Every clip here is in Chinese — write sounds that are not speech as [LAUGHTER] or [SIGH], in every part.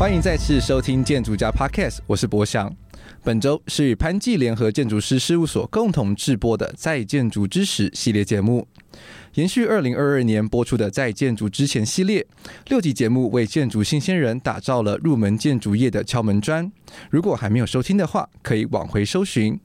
欢迎再次收听建筑家 Podcast，我是博翔。本周是与潘记联合建筑师事务所共同制播的《在建筑之时》系列节目，延续二零二二年播出的《在建筑之前》系列，六集节目为建筑新鲜人打造了入门建筑业的敲门砖。如果还没有收听的话，可以往回搜寻。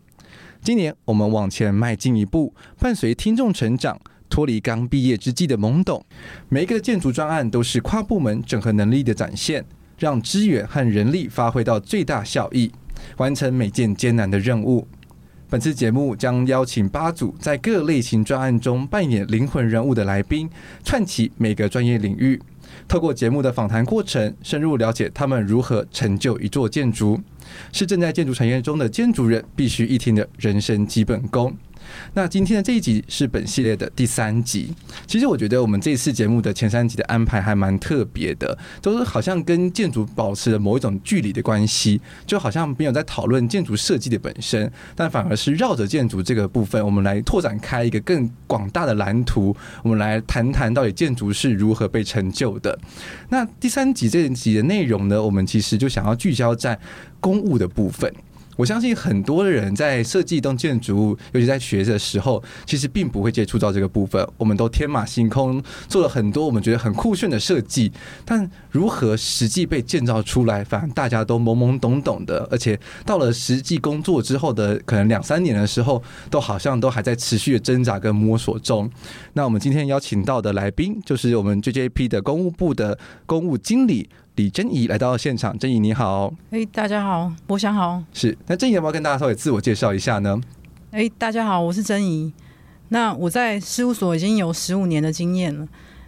今年我们往前迈进一步，伴随听众成长，脱离刚毕业之际的懵懂，每一个建筑专案都是跨部门整合能力的展现。让资源和人力发挥到最大效益，完成每件艰难的任务。本次节目将邀请八组在各类型专案中扮演灵魂人物的来宾，串起每个专业领域。透过节目的访谈过程，深入了解他们如何成就一座建筑，是正在建筑产业中的建筑人必须一听的人生基本功。那今天的这一集是本系列的第三集。其实我觉得我们这次节目的前三集的安排还蛮特别的，都是好像跟建筑保持了某一种距离的关系，就好像没有在讨论建筑设计的本身，但反而是绕着建筑这个部分，我们来拓展开一个更广大的蓝图，我们来谈谈到底建筑是如何被成就的。那第三集这一集的内容呢，我们其实就想要聚焦在公务的部分。我相信很多人在设计一栋建筑物，尤其在学的时候，其实并不会接触到这个部分。我们都天马行空做了很多我们觉得很酷炫的设计，但如何实际被建造出来，反而大家都懵懵懂懂的。而且到了实际工作之后的可能两三年的时候，都好像都还在持续的挣扎跟摸索中。那我们今天邀请到的来宾，就是我们 JJP 的公务部的公务经理。李珍怡来到现场，珍怡你好，哎、欸，大家好，我想好，是，那珍怡要不要跟大家稍微自我介绍一下呢？哎、欸，大家好，我是珍怡，那我在事务所已经有十五年的经验了，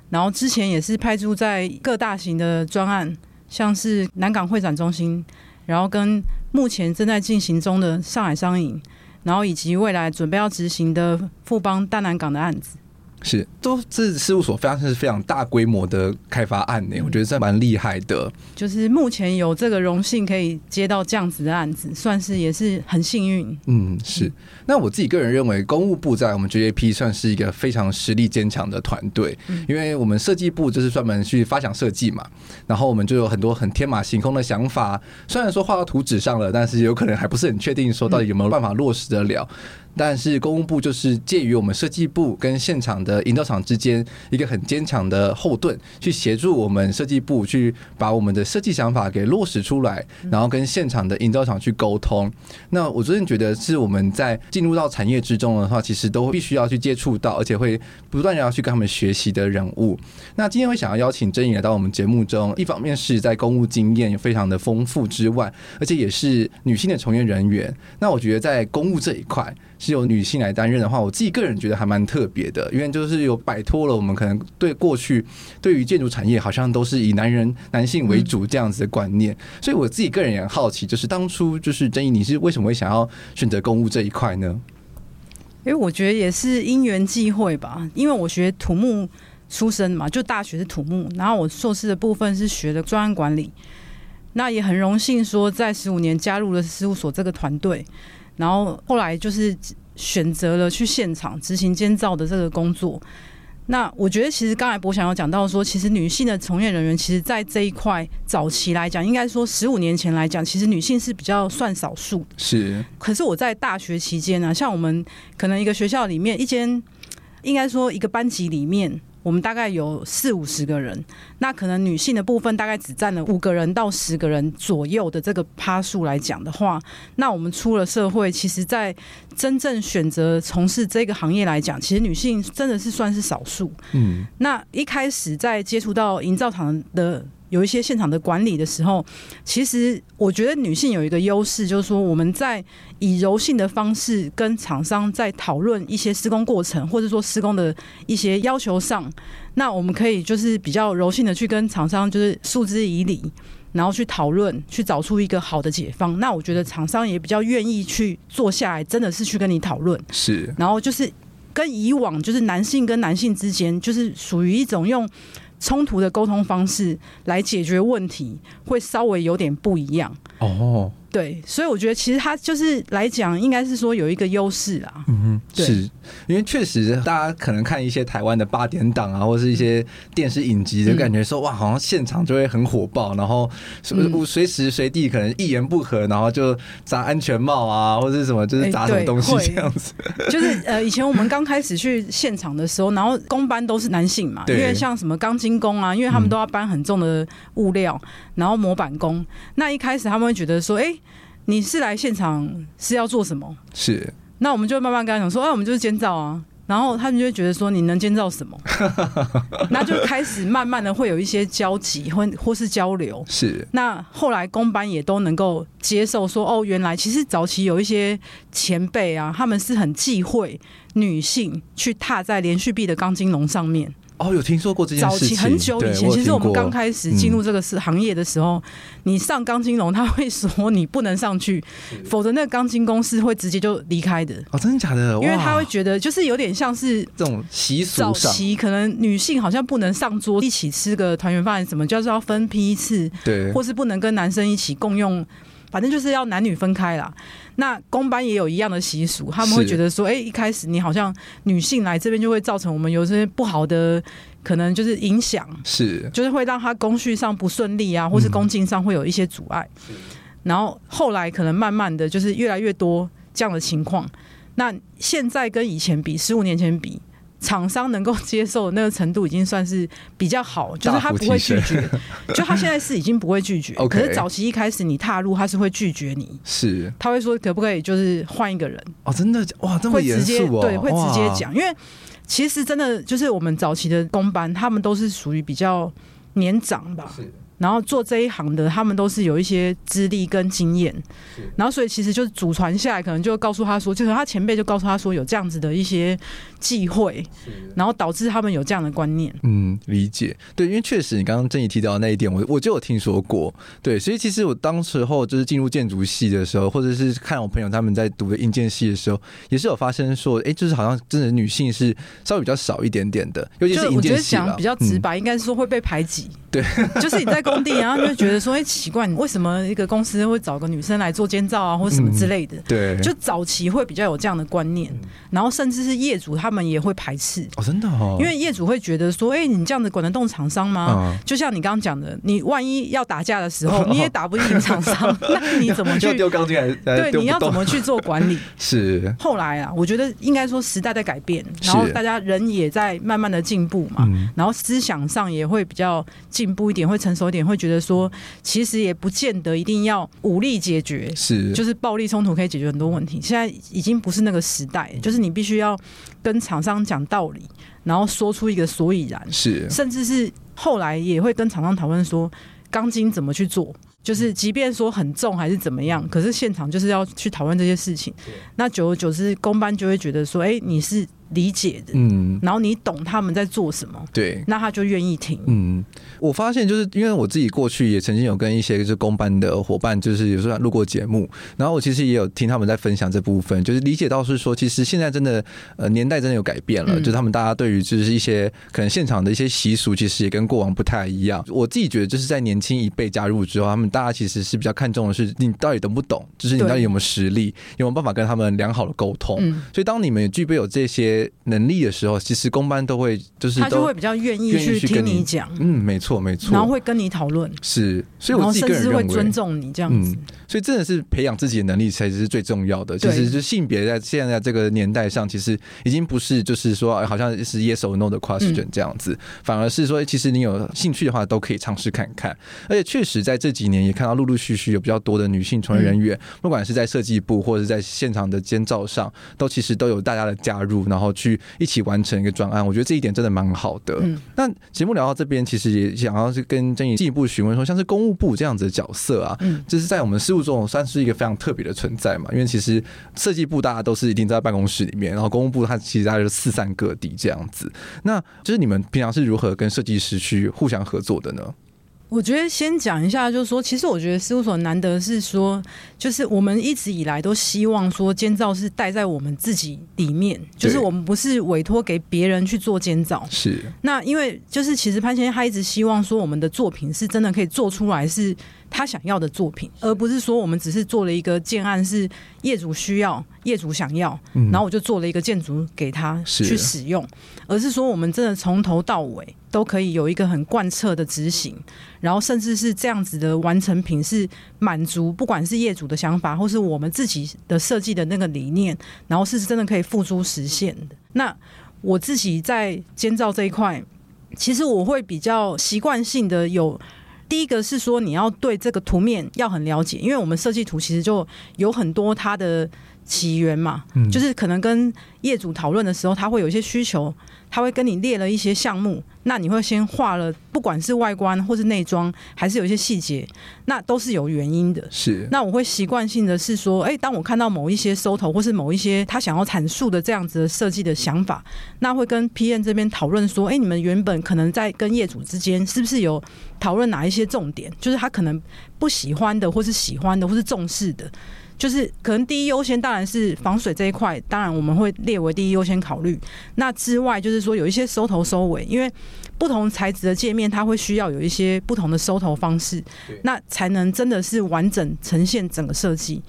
然后之前也是派驻在各大型的专案，像是南港会展中心，然后跟目前正在进行中的上海商银，然后以及未来准备要执行的富邦大南港的案子。是，都是事务所非常是非常大规模的开发案呢，我觉得这蛮厉害的。就是目前有这个荣幸可以接到这样子的案子，算是也是很幸运。嗯，是。那我自己个人认为，公务部在我们 JAP 算是一个非常实力坚强的团队，因为我们设计部就是专门去发想设计嘛，然后我们就有很多很天马行空的想法，虽然说画到图纸上了，但是有可能还不是很确定说到底有没有办法落实得了。但是公务部就是介于我们设计部跟现场的营造厂之间一个很坚强的后盾，去协助我们设计部去把我们的设计想法给落实出来，然后跟现场的营造厂去沟通。那我真的觉得是我们在进入到产业之中的话，其实都必须要去接触到，而且会不断的要去跟他们学习的人物。那今天会想要邀请真颖来到我们节目中，一方面是在公务经验非常的丰富之外，而且也是女性的从业人员。那我觉得在公务这一块。是由女性来担任的话，我自己个人觉得还蛮特别的，因为就是有摆脱了我们可能对过去对于建筑产业好像都是以男人男性为主这样子的观念，所以我自己个人也很好奇，就是当初就是祯宜你是为什么会想要选择公务这一块呢？因为我觉得也是因缘际会吧，因为我学土木出身嘛，就大学是土木，然后我硕士的部分是学的专案管理，那也很荣幸说在十五年加入了事务所这个团队。然后后来就是选择了去现场执行监造的这个工作。那我觉得其实刚才博翔有讲到说，其实女性的从业人员，其实在这一块早期来讲，应该说十五年前来讲，其实女性是比较算少数。是。可是我在大学期间呢、啊，像我们可能一个学校里面一间。应该说一个班级里面。我们大概有四五十个人，那可能女性的部分大概只占了五个人到十个人左右的这个趴数来讲的话，那我们出了社会，其实，在真正选择从事这个行业来讲，其实女性真的是算是少数。嗯，那一开始在接触到营造厂的。有一些现场的管理的时候，其实我觉得女性有一个优势，就是说我们在以柔性的方式跟厂商在讨论一些施工过程，或者说施工的一些要求上，那我们可以就是比较柔性的去跟厂商就是诉之以理，然后去讨论，去找出一个好的解方。那我觉得厂商也比较愿意去坐下来，真的是去跟你讨论。是，然后就是跟以往就是男性跟男性之间，就是属于一种用。冲突的沟通方式来解决问题，会稍微有点不一样哦。对，所以我觉得其实他就是来讲，应该是说有一个优势啊。嗯哼，对，是因为确实大家可能看一些台湾的八点档啊，或是一些电视影集，就感觉说哇，好像现场就会很火爆，然后是不是随时随地可能一言不合，然后就砸安全帽啊，或者是什么，就是砸什么东西这样子。[LAUGHS] 就是呃，以前我们刚开始去现场的时候，然后工班都是男性嘛，因为像什么钢筋工啊，因为他们都要搬很重的物料，然后模板工，那一开始他们会觉得说，哎。你是来现场是要做什么？是，那我们就慢慢跟他讲说，哎，我们就是监造啊。然后他们就会觉得说，你能监造什么？[LAUGHS] 那就开始慢慢的会有一些交集或或是交流。是，那后来公班也都能够接受说，哦，原来其实早期有一些前辈啊，他们是很忌讳女性去踏在连续壁的钢筋笼上面。哦，有听说过这件事情。早期很久以前，其实我们刚开始进入这个是行业的时候，嗯、你上钢筋笼，他会说你不能上去，否则那个钢筋公司会直接就离开的。哦，真的假的？因为他会觉得，就是有点像是这种习俗。早期可能女性好像不能上桌一起吃个团圆饭，什么就是要分批次，对，或是不能跟男生一起共用。反正就是要男女分开啦。那公班也有一样的习俗，他们会觉得说，哎、欸，一开始你好像女性来这边就会造成我们有些不好的可能就是影响，是，就是会让他工序上不顺利啊，或是工进上会有一些阻碍。嗯、然后后来可能慢慢的就是越来越多这样的情况。那现在跟以前比，十五年前比。厂商能够接受的那个程度已经算是比较好，就是他不会拒绝，就他现在是已经不会拒绝。[LAUGHS] 可是早期一开始你踏入，他是会拒绝你，是。他会说可不可以就是换一个人？哦，真的？哇，这么严肃哦，对，会直接讲，因为其实真的就是我们早期的工班，他们都是属于比较年长吧。然后做这一行的，他们都是有一些资历跟经验，然后所以其实就是祖传下来，可能就告诉他说，就是他前辈就告诉他说有这样子的一些忌讳，然后导致他们有这样的观念。嗯，理解。对，因为确实你刚刚正义提到的那一点，我我就有听说过。对，所以其实我当时候就是进入建筑系的时候，或者是看我朋友他们在读的硬件系的时候，也是有发生说，哎，就是好像真的女性是稍微比较少一点点的，尤其是营建系。讲比较直白，嗯、应该是说会被排挤。对，[LAUGHS] 就是你在工地，然后就觉得说，哎，奇怪，为什么一个公司会找个女生来做监造啊，或者什么之类的？对，就早期会比较有这样的观念，然后甚至是业主他们也会排斥。哦，真的哦，因为业主会觉得说，哎，你这样子管得动厂商吗？就像你刚刚讲的，你万一要打架的时候，[LAUGHS] 你也打不赢厂商，那你怎么 [LAUGHS] 去丢钢筋来？对，你要怎么去做管理？[LAUGHS] 是。后来啊，我觉得应该说时代在改变，然后大家人也在慢慢的进步嘛，然后思想上也会比较进步一点，会成熟一点，会觉得说，其实也不见得一定要武力解决，是，就是暴力冲突可以解决很多问题。现在已经不是那个时代，就是你必须要跟厂商讲道理，然后说出一个所以然，是，甚至是后来也会跟厂商讨论说，钢筋怎么去做，就是即便说很重还是怎么样，可是现场就是要去讨论这些事情。那久而久之，公班就会觉得说，哎，你是。理解的，嗯，然后你懂他们在做什么，对，那他就愿意听。嗯，我发现就是因为我自己过去也曾经有跟一些就是公班的伙伴，就是有时候录过节目，然后我其实也有听他们在分享这部分，就是理解到是说，其实现在真的呃年代真的有改变了，嗯、就是他们大家对于就是一些可能现场的一些习俗，其实也跟过往不太一样。我自己觉得就是在年轻一辈加入之后，他们大家其实是比较看重的是你到底懂不懂，就是你到底有没有实力，有没有办法跟他们良好的沟通。嗯，所以当你们具备有这些。些能力的时候，其实公班都会就是他就会比较愿意去听你讲，嗯，没错没错，然后会跟你讨论，是，所以我自己个人会尊重你这样子。嗯所以真的是培养自己的能力才是最重要的。其实，就性别在现在这个年代上，其实已经不是就是说好像是 yes or no 的 question 这样子，反而是说，其实你有兴趣的话，都可以尝试看看。而且，确实在这几年也看到陆陆续续有比较多的女性从业人员，不管是在设计部或者是在现场的监造上，都其实都有大家的加入，然后去一起完成一个专案。我觉得这一点真的蛮好的。嗯那节目聊到这边，其实也想要是跟珍妮进一步询问说，像是公务部这样子的角色啊，就是在我们事务中算是一个非常特别的存在嘛，因为其实设计部大家都是一定在办公室里面，然后公务部它其实大家就四散各地这样子。那就是你们平常是如何跟设计师去互相合作的呢？我觉得先讲一下，就是说，其实我觉得事务所难得是说，就是我们一直以来都希望说，监造是带在我们自己里面，就是我们不是委托给别人去做监造。是。那因为就是其实潘先生他一直希望说，我们的作品是真的可以做出来是。他想要的作品，而不是说我们只是做了一个建案，是业主需要、业主想要，然后我就做了一个建筑给他去使用，而是说我们真的从头到尾都可以有一个很贯彻的执行，然后甚至是这样子的完成品是满足不管是业主的想法，或是我们自己的设计的那个理念，然后是真的可以付诸实现的。那我自己在建造这一块，其实我会比较习惯性的有。第一个是说，你要对这个图面要很了解，因为我们设计图其实就有很多它的起源嘛，嗯，就是可能跟业主讨论的时候，他会有一些需求。他会跟你列了一些项目，那你会先画了，不管是外观或是内装，还是有一些细节，那都是有原因的。是，那我会习惯性的是说，哎，当我看到某一些收头，或是某一些他想要阐述的这样子的设计的想法，那会跟 P N 这边讨论说，哎，你们原本可能在跟业主之间是不是有讨论哪一些重点，就是他可能不喜欢的，或是喜欢的，或是重视的。就是可能第一优先当然是防水这一块，当然我们会列为第一优先考虑。那之外，就是说有一些收头收尾，因为不同材质的界面，它会需要有一些不同的收头方式，那才能真的是完整呈现整个设计。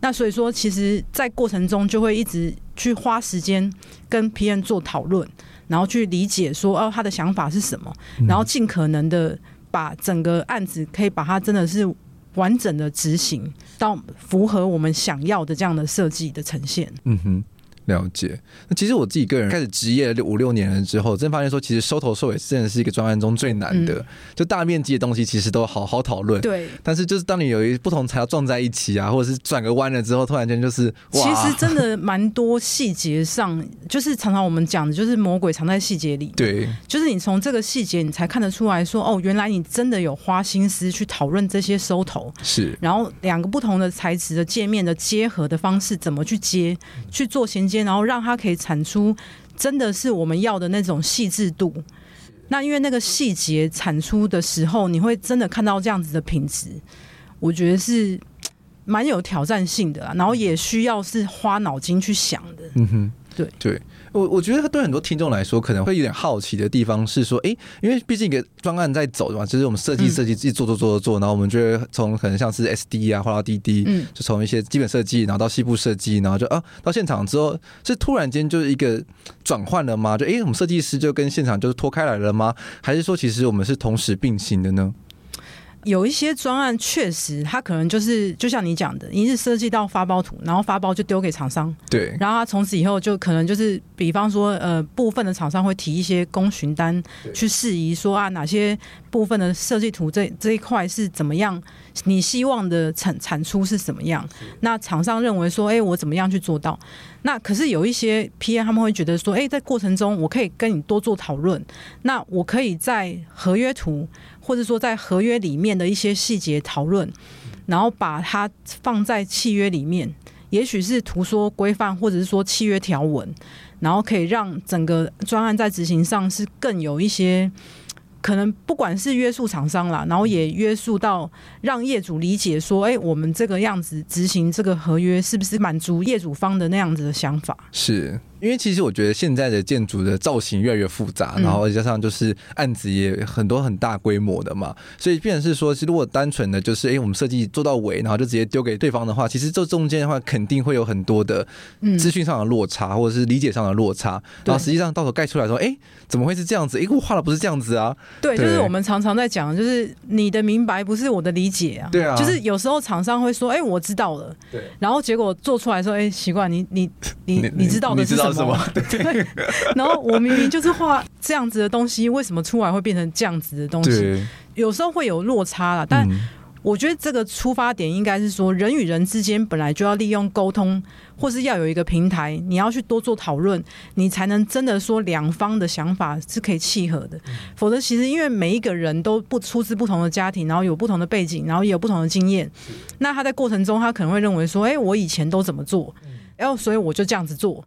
那所以说，其实，在过程中就会一直去花时间跟 PM 做讨论，然后去理解说哦他的想法是什么，然后尽可能的把整个案子可以把它真的是。完整的执行到符合我们想要的这样的设计的呈现。嗯哼。了解，那其实我自己个人开始职业五六年了之后，真发现说，其实收头收尾真的是一个专案中最难的。嗯、就大面积的东西，其实都好好讨论。对。但是就是当你有一不同材料撞在一起啊，或者是转个弯了之后，突然间就是哇，其实真的蛮多细节上，就是常常我们讲的，就是魔鬼藏在细节里。对。就是你从这个细节，你才看得出来说，哦，原来你真的有花心思去讨论这些收头。是。然后两个不同的材质的界面的结合的方式，怎么去接，去做衔接。然后让它可以产出真的是我们要的那种细致度。那因为那个细节产出的时候，你会真的看到这样子的品质，我觉得是蛮有挑战性的。然后也需要是花脑筋去想的。嗯哼，对对。我我觉得对很多听众来说，可能会有点好奇的地方是说，哎，因为毕竟一个专案在走的嘛，就是我们设计设计自己做做做做做，然后我们就会从可能像是 SD 啊，或到 DD，嗯，就从一些基本设计，然后到西部设计，然后就啊到现场之后，是突然间就是一个转换了吗？就哎，我们设计师就跟现场就是脱开来了吗？还是说其实我们是同时并行的呢？有一些专案确实，他可能就是就像你讲的，一是设计到发包图，然后发包就丢给厂商，对，然后他从此以后就可能就是，比方说，呃，部分的厂商会提一些工询单去释疑，说啊，哪些部分的设计图这这一块是怎么样，你希望的产产出是什么样？那厂商认为说，哎，我怎么样去做到？那可是有一些 PM 他们会觉得说，哎，在过程中我可以跟你多做讨论，那我可以在合约图。或者说，在合约里面的一些细节讨论，然后把它放在契约里面，也许是图说规范，或者是说契约条文，然后可以让整个专案在执行上是更有一些可能，不管是约束厂商啦，然后也约束到让业主理解说，哎，我们这个样子执行这个合约，是不是满足业主方的那样子的想法？是。因为其实我觉得现在的建筑的造型越来越复杂，嗯、然后加上就是案子也很多很大规模的嘛，所以变成是说，其实如果单纯的就是哎、欸，我们设计做到尾，然后就直接丢给对方的话，其实这中间的话肯定会有很多的资讯上的落差，嗯、或者是理解上的落差，然后实际上到时候盖出来说，哎、欸，怎么会是这样子？哎、欸，我画的不是这样子啊？对，就是我们常常在讲，就是你的明白不是我的理解啊。对啊，就是有时候厂商会说，哎、欸，我知道了，对，然后结果做出来说，哎、欸，奇怪，你你你你，[LAUGHS] 你知道的是什么？什 [LAUGHS] 么对。对，然后我明明就是画这样子的东西，为什么出来会变成这样子的东西？有时候会有落差啦，但我觉得这个出发点应该是说，人与人之间本来就要利用沟通，或是要有一个平台，你要去多做讨论，你才能真的说两方的想法是可以契合的。否则，其实因为每一个人都不出自不同的家庭，然后有不同的背景，然后也有不同的经验，那他在过程中他可能会认为说，哎，我以前都怎么做，然后所以我就这样子做。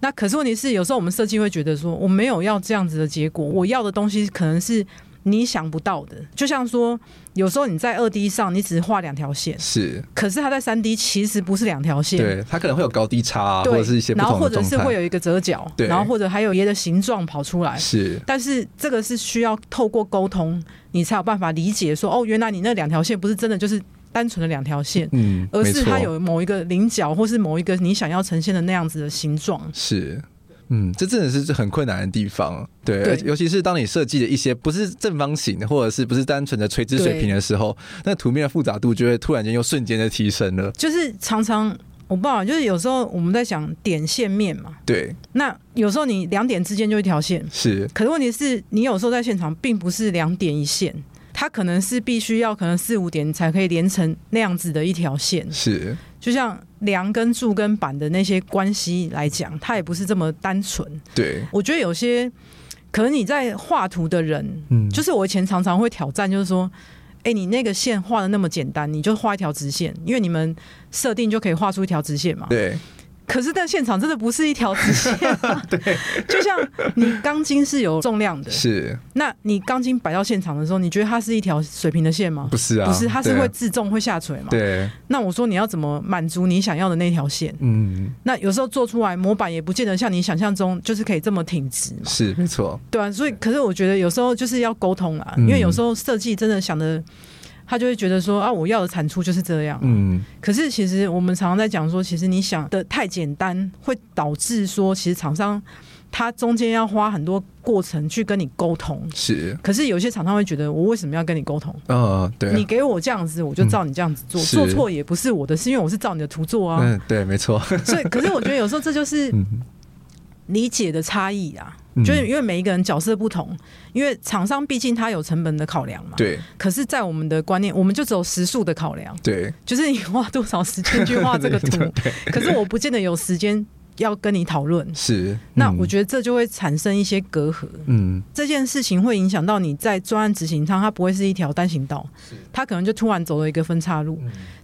那可是问题是，有时候我们设计会觉得说，我没有要这样子的结果，我要的东西可能是你想不到的。就像说，有时候你在二 D 上，你只是画两条线，是，可是它在三 D 其实不是两条线，对，它可能会有高低差啊，或者是一些然后或者是会有一个折角，对，然后或者还有别的形状跑出来，是。但是这个是需要透过沟通，你才有办法理解说，哦，原来你那两条线不是真的就是。单纯的两条线，嗯，而是它有某一个棱角，或是某一个你想要呈现的那样子的形状。是，嗯，这真的是很困难的地方，对，对，尤其是当你设计的一些不是正方形，或者是不是单纯的垂直水平的时候，那图面的复杂度就会突然间又瞬间的提升了。就是常常我不知道，就是有时候我们在想点线面嘛，对，那有时候你两点之间就一条线，是，可是问题是你有时候在现场并不是两点一线。它可能是必须要可能四五点才可以连成那样子的一条线，是就像梁跟柱跟板的那些关系来讲，它也不是这么单纯。对，我觉得有些可能你在画图的人，嗯，就是我以前常常会挑战，就是说，哎，你那个线画的那么简单，你就画一条直线，因为你们设定就可以画出一条直线嘛。对。可是，在现场真的不是一条直线啊。[LAUGHS] 对，就像你钢筋是有重量的，是。那你钢筋摆到现场的时候，你觉得它是一条水平的线吗？不是啊，不是，它是会自重、会下垂嘛。对。那我说你要怎么满足你想要的那条线？嗯。那有时候做出来模板也不见得像你想象中就是可以这么挺直嘛。是，没错。对啊，所以可是我觉得有时候就是要沟通啊，因为有时候设计真的想的。他就会觉得说啊，我要的产出就是这样。嗯，可是其实我们常常在讲说，其实你想的太简单，会导致说，其实厂商他中间要花很多过程去跟你沟通。是，可是有些厂商会觉得，我为什么要跟你沟通？嗯，对，你给我这样子，我就照你这样子做，做错也不是我的，是因为我是照你的图做啊。嗯，对，没错。所以，可是我觉得有时候这就是 [LAUGHS] 理解的差异啊。就是因为每一个人角色不同，因为厂商毕竟他有成本的考量嘛。对。可是，在我们的观念，我们就只有时数的考量。对。就是你花多少时间去画这个图，[LAUGHS] 可是我不见得有时间要跟你讨论。是。那我觉得这就会产生一些隔阂。嗯。这件事情会影响到你在专案执行上，它不会是一条单行道，它可能就突然走了一个分岔路。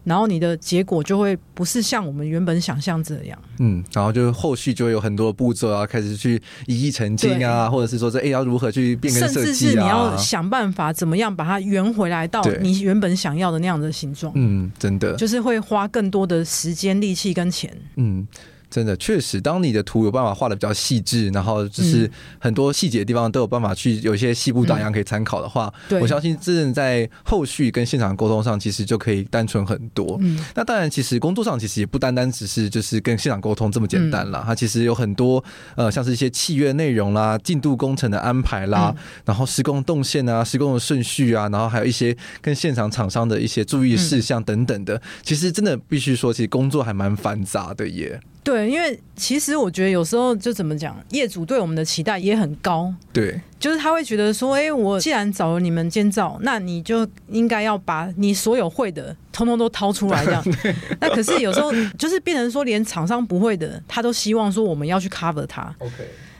然后你的结果就会不是像我们原本想象这样，嗯，然后就后续就会有很多步骤啊，开始去一一澄清啊，或者是说这哎要如何去变更设计啊，甚至是你要想办法怎么样把它圆回来到你原本想要的那样的形状，嗯，真的就是会花更多的时间、力气跟钱，嗯。真的确实，当你的图有办法画的比较细致，然后就是很多细节的地方都有办法去有一些细部打样可以参考的话，嗯、我相信真正在后续跟现场沟通上，其实就可以单纯很多。嗯，那当然，其实工作上其实也不单单只是就是跟现场沟通这么简单啦，它其实有很多呃，像是一些契约内容啦、进度工程的安排啦，然后施工动线啊、施工的顺序啊，然后还有一些跟现场厂商的一些注意事项等等的，其实真的必须说，其实工作还蛮繁杂的耶。对，因为其实我觉得有时候就怎么讲，业主对我们的期待也很高。对，就是他会觉得说，哎，我既然找了你们监造，那你就应该要把你所有会的，通通都掏出来这样。[LAUGHS] 那可是有时候就是变成说，连厂商不会的，他都希望说我们要去 cover 他。OK。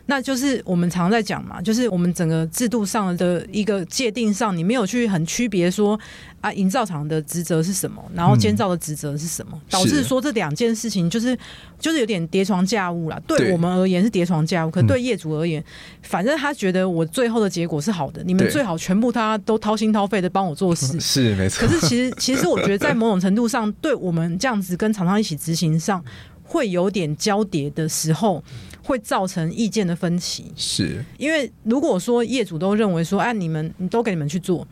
那就是我们常在讲嘛，就是我们整个制度上的一个界定上，你没有去很区别说啊，营造厂的职责是什么，然后监造的职责是什么，嗯、导致说这两件事情就是就是有点叠床架屋啦。对我们而言是叠床架屋，可对业主而言，反正他觉得我最后的结果是好的，你们最好全部他都掏心掏肺的帮我做事，[LAUGHS] 是没错。可是其实其实我觉得在某种程度上，对我们这样子跟厂商一起执行上。会有点交叠的时候，会造成意见的分歧。是因为如果说业主都认为说，哎、啊，你们你都给你们去做，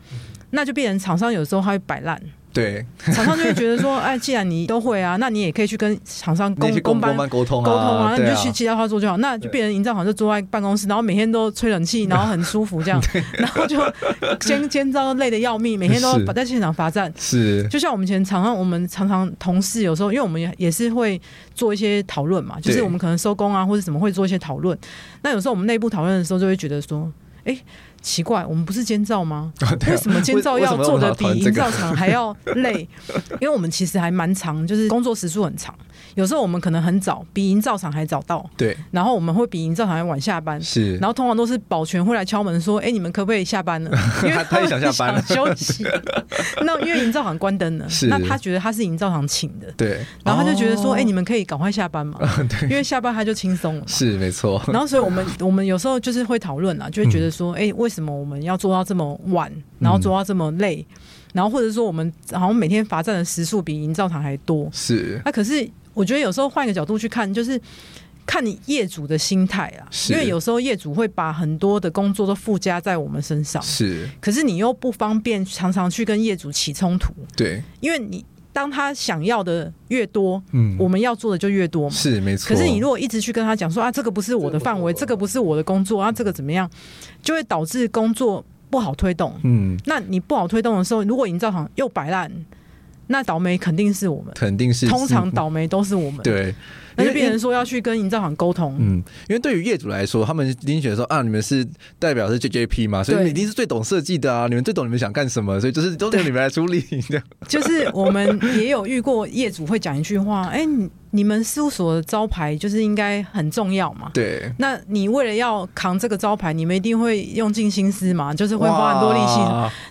那就变成厂商有时候他会摆烂。对，厂商就会觉得说，哎，[LAUGHS] 既然你都会啊，那你也可以去跟厂商公公班沟通沟通啊，那你就去其他话做就好，那就变成营造厂就坐在办公室，然后每天都吹冷气，[LAUGHS] 然后很舒服这样，然后就 [LAUGHS] 肩肩招累得要命，每天都在现场罚站。是，就像我们以前常常，我们常常同事有时候，因为我们也也是会做一些讨论嘛，就是我们可能收工啊，或者怎么会做一些讨论。那有时候我们内部讨论的时候，就会觉得说，哎。奇怪，我们不是监造吗？[LAUGHS] 为什么监造要做的比营造厂还要累？[LAUGHS] 因为我们其实还蛮长，就是工作时数很长。有时候我们可能很早，比营造厂还早到。对，然后我们会比营造厂还晚下班。是，然后通常都是保全会来敲门说：“哎，你们可不可以下班了？” [LAUGHS] 因为他也想下班了，休息。[LAUGHS] 那因为营造厂关灯了，那他觉得他是营造厂请的。对，然后他就觉得说：“哎，你们可以赶快下班嘛。[LAUGHS] ”因为下班他就轻松了。是，没错。然后所以我们我们有时候就是会讨论啊，就会觉得说：“哎，为什么？”我们要做到这么晚，然后做到这么累，嗯、然后或者说我们好像每天罚站的时数比营造厂还多，是。那、啊、可是我觉得有时候换一个角度去看，就是看你业主的心态啊，因为有时候业主会把很多的工作都附加在我们身上，是。可是你又不方便常常去跟业主起冲突，对，因为你。当他想要的越多，嗯，我们要做的就越多嘛，是没错。可是你如果一直去跟他讲说啊，这个不是我的范围，这个不是我的工作啊，这个怎么样，就会导致工作不好推动。嗯，那你不好推动的时候，如果营造厂又摆烂，那倒霉肯定是我们，肯定是，通常倒霉都是我们，对。那就变成说要去跟营造厂沟通，嗯，因为对于业主来说，他们一定觉得说啊，你们是代表是 JJP 嘛，所以你一定是最懂设计的啊，你们最懂你们想干什么，所以就是都由你们来处理这样。[LAUGHS] 就是我们也有遇过业主会讲一句话，哎、欸，你你们事务所的招牌就是应该很重要嘛，对。那你为了要扛这个招牌，你们一定会用尽心思嘛，就是会花很多力气，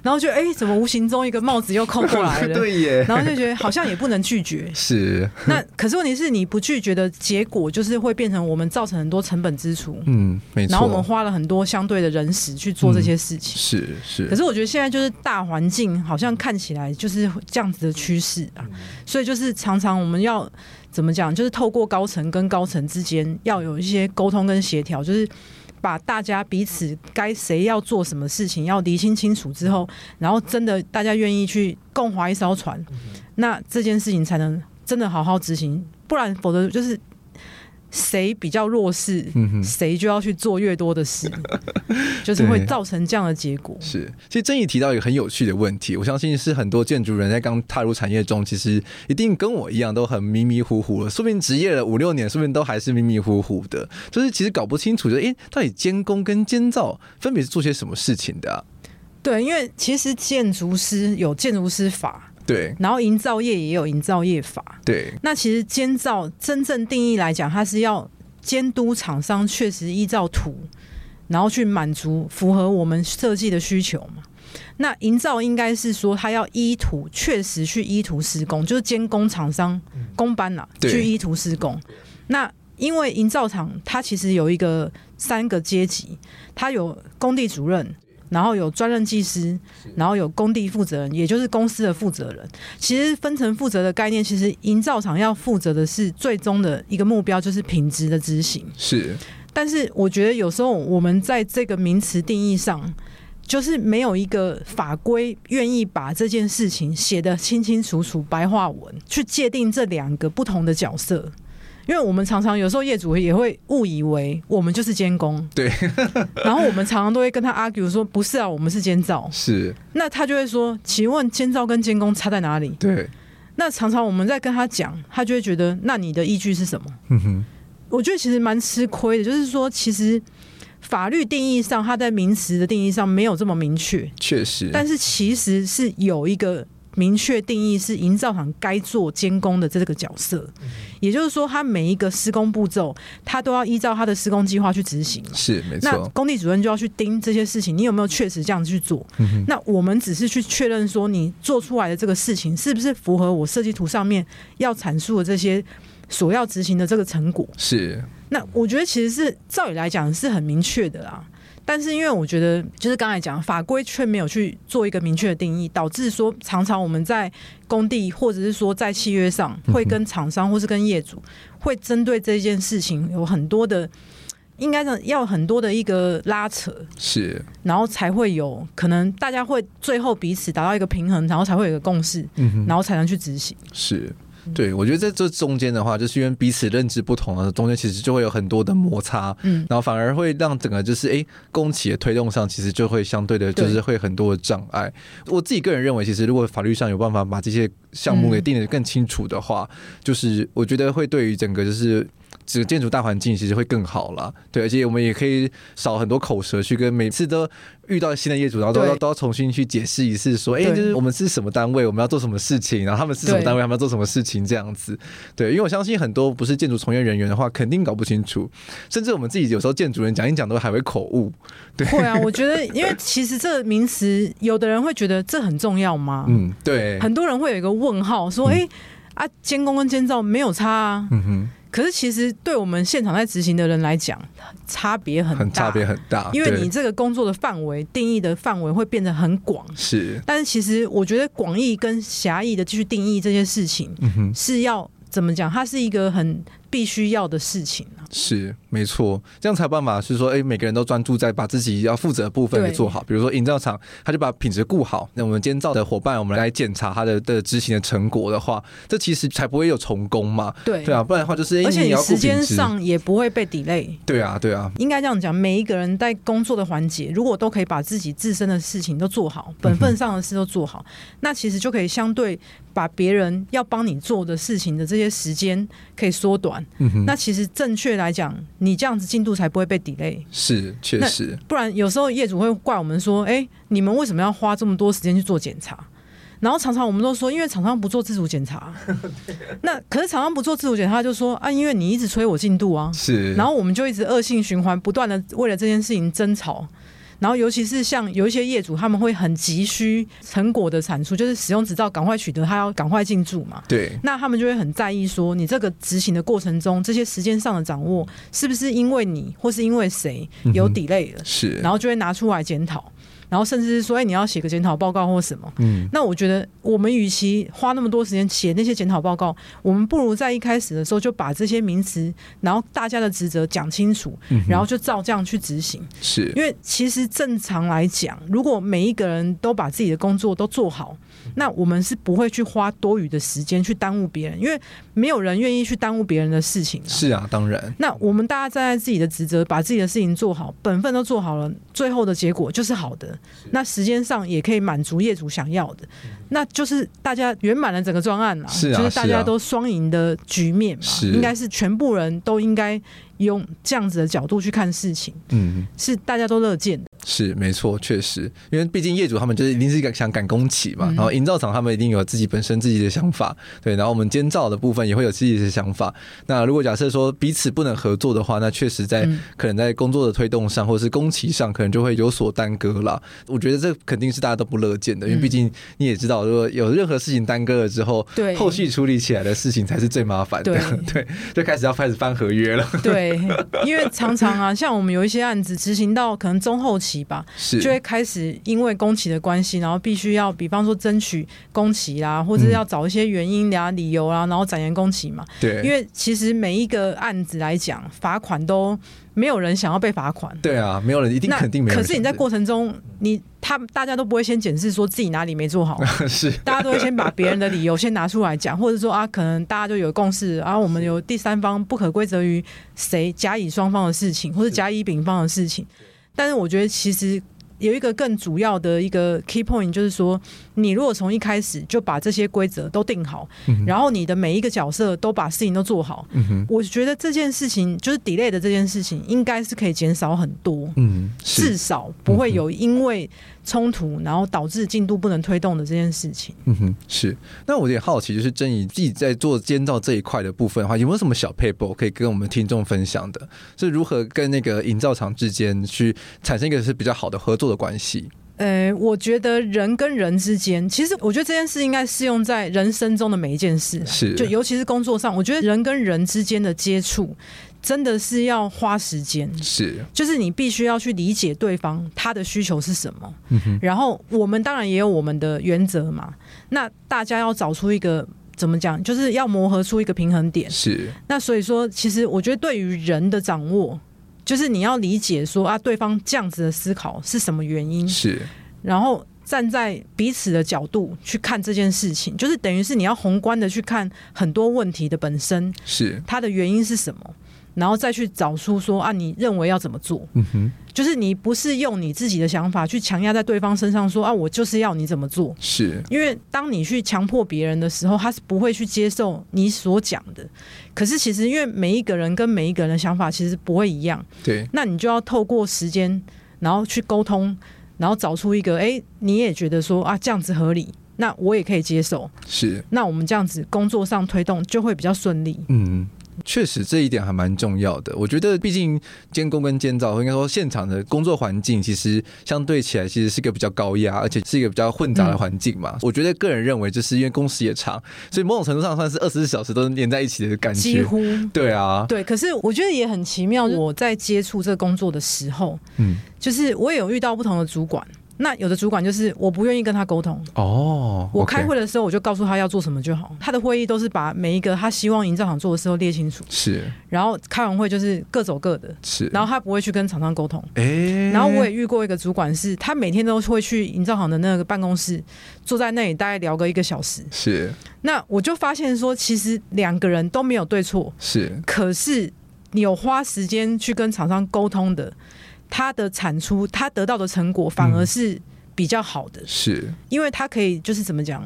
然后就哎、欸，怎么无形中一个帽子又扣过来了？[LAUGHS] 对耶。然后就觉得好像也不能拒绝，[LAUGHS] 是。那可是问题是你不拒绝。的结果就是会变成我们造成很多成本支出，嗯，没错。然后我们花了很多相对的人时去做这些事情，是、嗯、是。是可是我觉得现在就是大环境好像看起来就是这样子的趋势啊，嗯、所以就是常常我们要怎么讲，就是透过高层跟高层之间要有一些沟通跟协调，就是把大家彼此该谁要做什么事情要厘清清楚之后，然后真的大家愿意去共划一艘船，那这件事情才能真的好好执行。不然，否则就是谁比较弱势，谁就要去做越多的事，[LAUGHS] 就是会造成这样的结果。是，其实正义提到一个很有趣的问题，我相信是很多建筑人在刚踏入产业中，其实一定跟我一样都很迷迷糊糊了。说不定职业了五六年，说不定都还是迷迷糊糊的，就是其实搞不清楚，就、欸、诶，到底监工跟监造分别是做些什么事情的、啊？对，因为其实建筑师有建筑师法。对，然后营造业也有营造业法。对，那其实监造真正定义来讲，它是要监督厂商确实依照图，然后去满足符合我们设计的需求嘛。那营造应该是说，他要依图确实去依图施工，就是监工厂商工班呐，对去依图施工。那因为营造厂它其实有一个三个阶级，它有工地主任。然后有专任技师，然后有工地负责人，也就是公司的负责人。其实分层负责的概念，其实营造厂要负责的是最终的一个目标，就是品质的执行。是，但是我觉得有时候我们在这个名词定义上，就是没有一个法规愿意把这件事情写得清清楚楚、白话文，去界定这两个不同的角色。因为我们常常有时候业主也会误以为我们就是监工，对，[LAUGHS] 然后我们常常都会跟他 argue 说不是啊，我们是监造，是，那他就会说，请问监造跟监工差在哪里？对，那常常我们在跟他讲，他就会觉得，那你的依据是什么？嗯哼，我觉得其实蛮吃亏的，就是说，其实法律定义上，它在名词的定义上没有这么明确，确实，但是其实是有一个。明确定义是营造厂该做监工的这个角色，也就是说，他每一个施工步骤，他都要依照他的施工计划去执行。是没错。那工地主任就要去盯这些事情，你有没有确实这样去做？嗯、那我们只是去确认说，你做出来的这个事情是不是符合我设计图上面要阐述的这些所要执行的这个成果？是。那我觉得其实是照理来讲是很明确的啦。但是因为我觉得，就是刚才讲法规却没有去做一个明确的定义，导致说常常我们在工地或者是说在契约上，会跟厂商或是跟业主会针对这件事情有很多的，应该讲要很多的一个拉扯，是，然后才会有可能大家会最后彼此达到一个平衡，然后才会有一个共识，嗯，然后才能去执行，是。对，我觉得在这中间的话，就是因为彼此认知不同了，中间其实就会有很多的摩擦，嗯，然后反而会让整个就是哎，供企的推动上，其实就会相对的，就是会很多的障碍。我自己个人认为，其实如果法律上有办法把这些项目给定得更清楚的话，嗯，就是我觉得会对于整个就是。这个建筑大环境其实会更好了，对，而且我们也可以少很多口舌，去跟每次都遇到新的业主，然后都要都要重新去解释一次，说，哎，就是我们是什么单位，我们要做什么事情，然后他们是什么单位，他们要做什么事情，这样子，对，因为我相信很多不是建筑从业人员的话，肯定搞不清楚，甚至我们自己有时候建筑人讲一讲都还会口误，对，会啊，我觉得，因为其实这个名词，有的人会觉得这很重要吗？[LAUGHS] 嗯，对，很多人会有一个问号，说，哎、嗯，啊，监工跟监造没有差啊，嗯哼。可是，其实对我们现场在执行的人来讲，差别很大，差别很大。因为你这个工作的范围定义的范围会变得很广。是，但是其实我觉得广义跟狭义的继续定义这些事情，是要怎么讲？它是一个很。必须要的事情是没错，这样才有办法是说，哎，每个人都专注在把自己要负责的部分给做好。比如说营造厂，他就把品质顾好。那我们监造的伙伴，我们来检查他的的执行的成果的话，这其实才不会有重工嘛。对对啊，不然的话就是，而且你时间上也不会被 delay。对啊，对啊，应该这样讲，每一个人在工作的环节，如果都可以把自己自身的事情都做好，本分上的事都做好，嗯、那其实就可以相对把别人要帮你做的事情的这些时间可以缩短。嗯哼，那其实。正确来讲，你这样子进度才不会被 delay。是，确实。不然有时候业主会怪我们说：“哎、欸，你们为什么要花这么多时间去做检查？”然后常常我们都说：“因为厂商不做自主检查。[LAUGHS] ”那可是厂商不做自主检查，就说：“啊，因为你一直催我进度啊。”是。然后我们就一直恶性循环，不断的为了这件事情争吵。然后，尤其是像有一些业主，他们会很急需成果的产出，就是使用执照赶快取得，他要赶快进驻嘛。对。那他们就会很在意说，你这个执行的过程中，这些时间上的掌握，是不是因为你或是因为谁有 delay 了？嗯、是。然后就会拿出来检讨。然后甚至是说，哎，你要写个检讨报告或什么？嗯，那我觉得我们与其花那么多时间写那些检讨报告，我们不如在一开始的时候就把这些名词，然后大家的职责讲清楚，然后就照这样去执行。是，因为其实正常来讲，如果每一个人都把自己的工作都做好。那我们是不会去花多余的时间去耽误别人，因为没有人愿意去耽误别人的事情。是啊，当然。那我们大家站在自己的职责，把自己的事情做好，本分都做好了，最后的结果就是好的。那时间上也可以满足业主想要的，那就是大家圆满了整个专案了。是啊，就是大家都双赢的局面嘛。是，应该是全部人都应该用这样子的角度去看事情。嗯，是大家都乐见的。是没错，确实，因为毕竟业主他们就是一定是想赶工期嘛，嗯、然后营造厂他们一定有自己本身自己的想法，对，然后我们监造的部分也会有自己的想法。那如果假设说彼此不能合作的话，那确实在可能在工作的推动上，或者是工期上，可能就会有所耽搁了。我觉得这肯定是大家都不乐见的，因为毕竟你也知道，如果有任何事情耽搁了之后，对，后续处理起来的事情才是最麻烦的，对，[LAUGHS] 对，就开始要开始翻合约了。对，因为常常啊，[LAUGHS] 像我们有一些案子执行到可能中后期。吧，是就会开始因为工期的关系，然后必须要，比方说争取工期啦，或者要找一些原因呀、理由啊，然后展延工期嘛。对，因为其实每一个案子来讲，罚款都没有人想要被罚款。对啊，没有人一定肯定没有。可是你在过程中，你他大家都不会先检视说自己哪里没做好，[LAUGHS] 是大家都会先把别人的理由先拿出来讲，或者说啊，可能大家就有共识，然后我们有第三方不可归责于谁甲乙双方的事情，或者甲乙丙方的事情。但是我觉得，其实有一个更主要的一个 key point，就是说，你如果从一开始就把这些规则都定好，嗯，然后你的每一个角色都把事情都做好，嗯，我觉得这件事情就是 delay 的这件事情，应该是可以减少很多，嗯，至少不会有因为。冲突，然后导致进度不能推动的这件事情。嗯哼，是。那我有点好奇，就是禛宜自己在做监造这一块的部分的话，有没有什么小 paper 可以跟我们听众分享的？是如何跟那个营造厂之间去产生一个是比较好的合作的关系？呃，我觉得人跟人之间，其实我觉得这件事应该适用在人生中的每一件事，是。就尤其是工作上，我觉得人跟人之间的接触。真的是要花时间，是，就是你必须要去理解对方他的需求是什么。嗯哼，然后我们当然也有我们的原则嘛，那大家要找出一个怎么讲，就是要磨合出一个平衡点。是，那所以说，其实我觉得对于人的掌握，就是你要理解说啊，对方这样子的思考是什么原因，是，然后站在彼此的角度去看这件事情，就是等于是你要宏观的去看很多问题的本身，是。它的原因是什么。然后再去找出说啊，你认为要怎么做？嗯哼，就是你不是用你自己的想法去强压在对方身上说啊，我就是要你怎么做。是因为当你去强迫别人的时候，他是不会去接受你所讲的。可是其实因为每一个人跟每一个人的想法其实不会一样，对，那你就要透过时间，然后去沟通，然后找出一个，哎，你也觉得说啊，这样子合理，那我也可以接受。是，那我们这样子工作上推动就会比较顺利。嗯。确实，这一点还蛮重要的。我觉得，毕竟监工跟监造，应该说现场的工作环境，其实相对起来，其实是一个比较高压，而且是一个比较混杂的环境嘛。嗯、我觉得个人认为，就是因为工时也长，所以某种程度上算是二十四小时都连在一起的感觉。几乎对啊，对。可是我觉得也很奇妙，我在接触这个工作的时候，嗯，就是我也有遇到不同的主管。那有的主管就是我不愿意跟他沟通哦，oh. 我开会的时候我就告诉他要做什么就好。他的会议都是把每一个他希望营造厂做的时候列清楚，是。然后开完会就是各走各的，是。然后他不会去跟厂商沟通，哎、欸。然后我也遇过一个主管是，他每天都会去营造厂的那个办公室，坐在那里大概聊个一个小时，是。那我就发现说，其实两个人都没有对错，是。可是你有花时间去跟厂商沟通的。他的产出，他得到的成果反而是比较好的，是因为他可以就是怎么讲，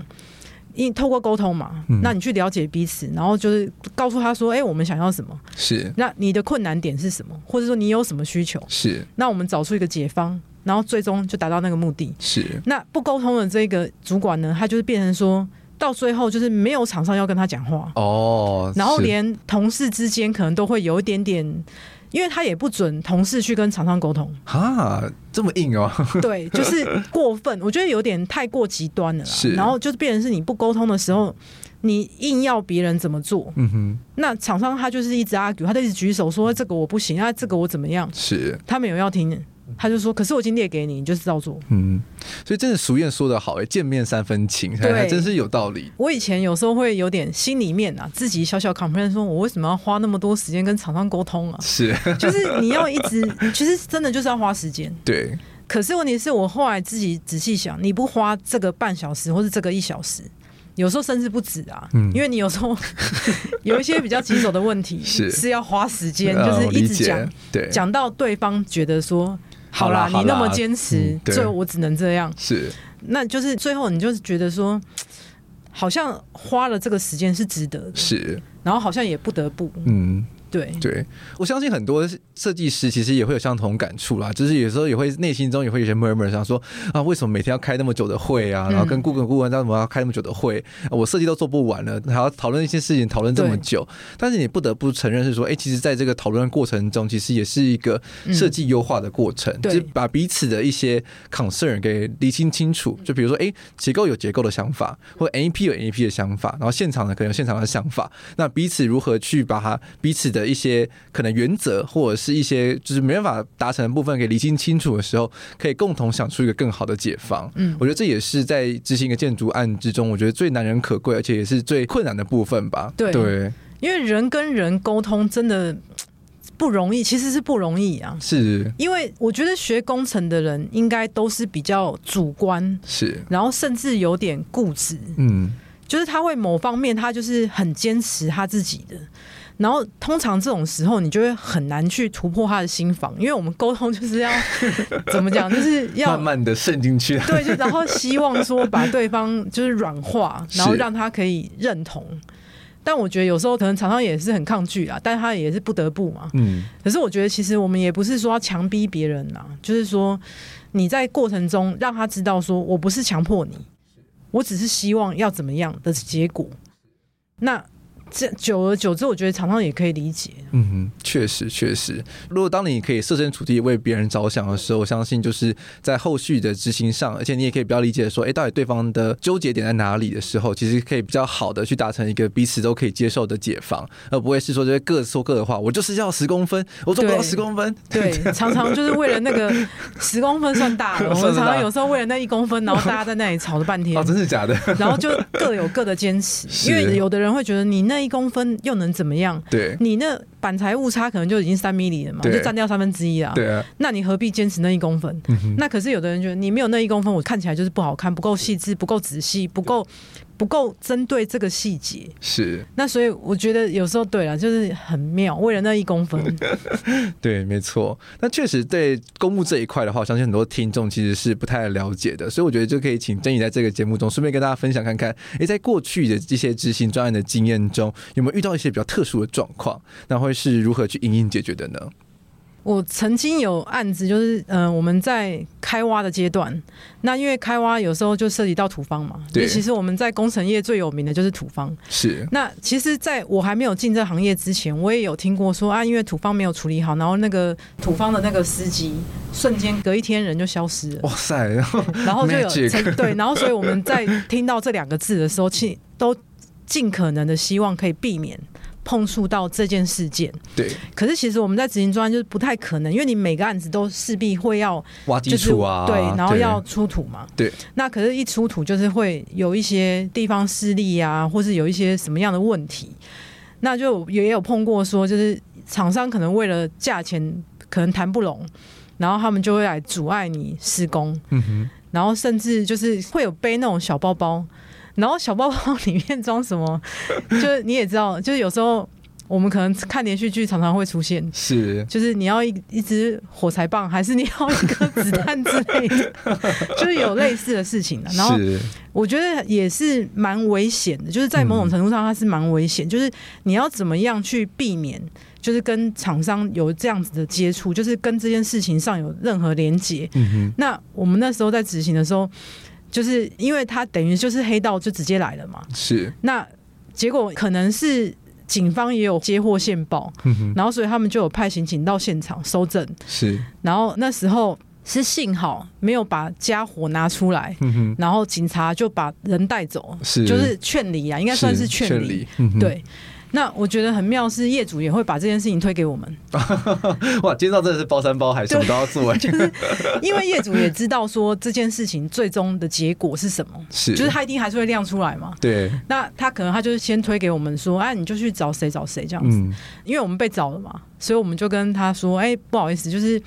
因透过沟通嘛，那你去了解彼此，然后就是告诉他说，哎，我们想要什么？是那你的困难点是什么？或者说你有什么需求？是那我们找出一个解方，然后最终就达到那个目的。是那不沟通的这个主管呢，他就是变成说到最后就是没有厂商要跟他讲话哦，然后连同事之间可能都会有一点点。因为他也不准同事去跟厂商沟通哈，这么硬哦？[LAUGHS] 对，就是过分，我觉得有点太过极端了。是，然后就是变成是你不沟通的时候，你硬要别人怎么做，嗯哼，那厂商他就是一直 argue，他就一直举手说这个我不行，啊，这个我怎么样？是，他没有要听。他就说：“可是我已经列给你，你就是照做。”嗯，所以真的俗谚说得好，哎，见面三分情，对，还真是有道理。我以前有时候会有点心里面啊，自己小小 complain 说：“我为什么要花那么多时间跟厂商沟通啊？”是，[LAUGHS] 就是你要一直，其实真的就是要花时间。对。可是问题是我后来自己仔细想，你不花这个半小时，或是这个一小时，有时候甚至不止啊。嗯。因为你有时候 [LAUGHS] 有一些比较棘手的问题，[LAUGHS] 是是要花时间，就是一直讲，对，讲到对方觉得说。好啦，你那么坚持，最后我只能这样。是，那就是最后你就是觉得说，好像花了这个时间是值得的，是，然后好像也不得不，嗯。对对，我相信很多设计师其实也会有相同感触啦，就是有时候也会内心中也会有些 murmur，想说啊，为什么每天要开那么久的会啊？然后跟顾问顾问为什么要开那么久的会？我设计都做不完了，还要讨论一些事情，讨论这么久。但是你不得不承认是说，哎，其实在这个讨论过程中，其实也是一个设计优化的过程，嗯、就是把彼此的一些 concern 给理清清楚。就比如说，哎，结构有结构的想法，或 NEP 有 NEP 的想法，然后现场呢可能有现场的想法，那彼此如何去把它彼此的的一些可能原则或者是一些就是没办法达成的部分给理清清楚的时候，可以共同想出一个更好的解方。嗯，我觉得这也是在执行一个建筑案之中，我觉得最难能可贵，而且也是最困难的部分吧。对，对，因为人跟人沟通真的不容易，其实是不容易啊。是，因为我觉得学工程的人应该都是比较主观，是，然后甚至有点固执。嗯，就是他会某方面他就是很坚持他自己的。然后通常这种时候，你就会很难去突破他的心房，因为我们沟通就是要 [LAUGHS] 怎么讲，就是要慢慢的渗进去。对，就然后希望说把对方就是软化，然后让他可以认同。但我觉得有时候可能常常也是很抗拒啊，但他也是不得不嘛。嗯。可是我觉得其实我们也不是说要强逼别人呐，就是说你在过程中让他知道说我不是强迫你，我只是希望要怎么样的结果。那。这久而久之，我觉得厂商也可以理解。嗯，确实确实。如果当你可以设身处地为别人着想的时候，我相信就是在后续的执行上，而且你也可以比较理解说，哎，到底对方的纠结点在哪里的时候，其实可以比较好的去达成一个彼此都可以接受的解放，而不会是说就各说各的话。我就是要十公分，我做不到十公分。[LAUGHS] 对，常常就是为了那个十公分算大了，我们常常有时候为了那一公分，然后大家在那里吵了半天。哦，真是假的？然后就各有各的坚持，[LAUGHS] 因为有的人会觉得你那一公分又能怎么样？对，你那板材误差可能就已经三米里了嘛，就占掉三分之一啊。对啊，那你何必坚持那一公分？嗯、那可是有的人觉得你没有那一公分，我看起来就是不好看，不够细致，不够仔细，不够。不够针对这个细节，是那所以我觉得有时候对了，就是很妙，为了那一公分，[LAUGHS] 对，没错。那确实对公募这一块的话，我相信很多听众其实是不太了解的，所以我觉得就可以请珍怡在这个节目中顺便跟大家分享看看，诶，在过去的这些执行专案的经验中，有没有遇到一些比较特殊的状况？那会是如何去应应解决的呢？我曾经有案子，就是嗯、呃，我们在开挖的阶段，那因为开挖有时候就涉及到土方嘛，对，其实我们在工程业最有名的就是土方。是。那其实在我还没有进这行业之前，我也有听过说啊，因为土方没有处理好，然后那个土方的那个司机瞬间隔一天人就消失了。哇塞！然后，然后就有对，然后所以我们在听到这两个字的时候，其都尽可能的希望可以避免。碰触到这件事件，对。可是其实我们在执行专案就是不太可能，因为你每个案子都势必会要挖基础啊，对，然后要出土嘛，对。那可是，一出土就是会有一些地方势力啊，或是有一些什么样的问题，那就也有碰过说，就是厂商可能为了价钱可能谈不拢，然后他们就会来阻碍你施工，嗯哼，然后甚至就是会有背那种小包包。然后小包包里面装什么？[LAUGHS] 就是你也知道，就是有时候我们可能看连续剧，常常会出现，是，就是你要一一支火柴棒，还是你要一颗子弹之类的，[LAUGHS] 就是有类似的事情的。然后我觉得也是蛮危险的，就是在某种程度上它是蛮危险，就是你要怎么样去避免，就是跟厂商有这样子的接触，就是跟这件事情上有任何连结。嗯哼。那我们那时候在执行的时候。就是因为他等于就是黑道就直接来了嘛，是。那结果可能是警方也有接获线报，然后所以他们就有派刑警到现场搜证，是。然后那时候是幸好没有把家伙拿出来，然后警察就把人带走，是，就是劝离啊，应该算是劝离，对。那我觉得很妙，是业主也会把这件事情推给我们。[LAUGHS] 哇，今天真的是包山包海，什么都要做。[LAUGHS] 就是因为业主也知道说这件事情最终的结果是什么，是就是他一定还是会亮出来嘛。对。那他可能他就是先推给我们说，哎、啊，你就去找谁找谁这样子。嗯。因为我们被找了嘛，所以我们就跟他说，哎，不好意思，就是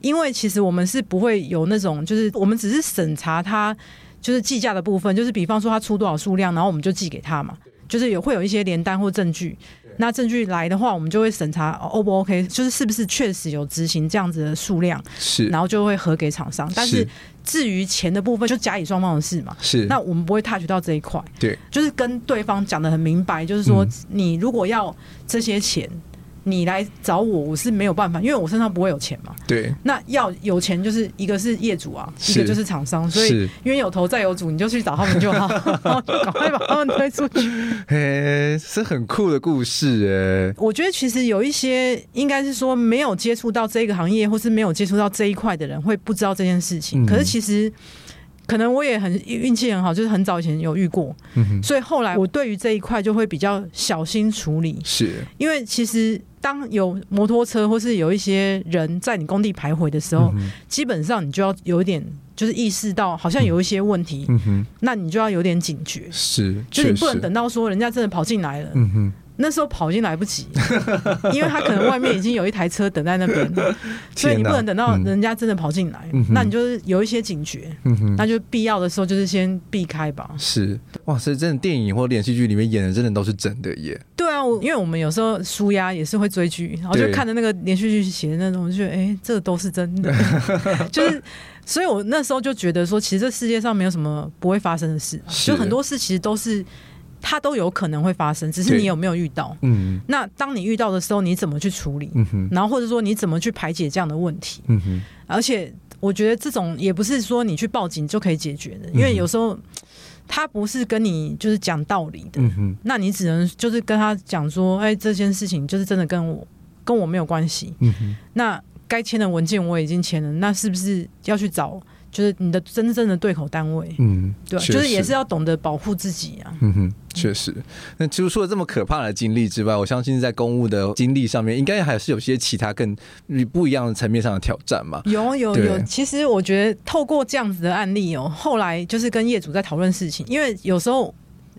因为其实我们是不会有那种，就是我们只是审查他就是计价的部分，就是比方说他出多少数量，然后我们就寄给他嘛。就是也会有一些联单或证据，那证据来的话，我们就会审查 O 不 OK，就是是不是确实有执行这样子的数量，是，然后就会核给厂商。但是至于钱的部分，就甲乙双方的事嘛，是，那我们不会 touch 到这一块，对，就是跟对方讲的很明白，就是说你如果要这些钱。你来找我，我是没有办法，因为我身上不会有钱嘛。对。那要有钱，就是一个是业主啊，一个就是厂商，所以冤有头债有主，你就去找他们就好，然 [LAUGHS] 后赶快把他们推出去。嘿，是很酷的故事哎。我觉得其实有一些，应该是说没有接触到这个行业，或是没有接触到这一块的人，会不知道这件事情。嗯、可是其实。可能我也很运气很好，就是很早以前有遇过，嗯，所以后来我对于这一块就会比较小心处理。是，因为其实当有摩托车或是有一些人在你工地徘徊的时候，嗯，基本上你就要有一点就是意识到好像有一些问题，嗯，那你就要有点警觉。是，就是你不能等到说人家真的跑进来了。嗯那时候跑已经来不及，[LAUGHS] 因为他可能外面已经有一台车等在那边，[LAUGHS] 所以你不能等到人家真的跑进来，嗯，那你就是有一些警觉，嗯，那就必要的时候就是先避开吧。是，哇，所以真的电影或连续剧里面演的真的都是真的耶。对啊，因为我们有时候舒压也是会追剧，然后就看着那个连续剧写的那种，就觉得哎、欸，这个都是真的，[LAUGHS] 就是，所以我那时候就觉得说，其实这世界上没有什么不会发生的事，就很多事其实都是。它都有可能会发生，只是你有没有遇到。嗯，那当你遇到的时候，你怎么去处理？嗯，然后或者说你怎么去排解这样的问题？嗯哼。而且我觉得这种也不是说你去报警就可以解决的，因为有时候他不是跟你就是讲道理的，那你只能就是跟他讲说，哎，这件事情就是真的跟我跟我没有关系。那该签的文件我已经签了，那是不是要去找？就是你的真正的对口单位，嗯，对，就是也是要懂得保护自己啊。嗯哼，确实。那其实除了这么可怕的经历之外，我相信在公务的经历上面，应该还是有些其他更不一样的层面上的挑战嘛。有有有，其实我觉得透过这样子的案例哦，后来就是跟业主在讨论事情，因为有时候。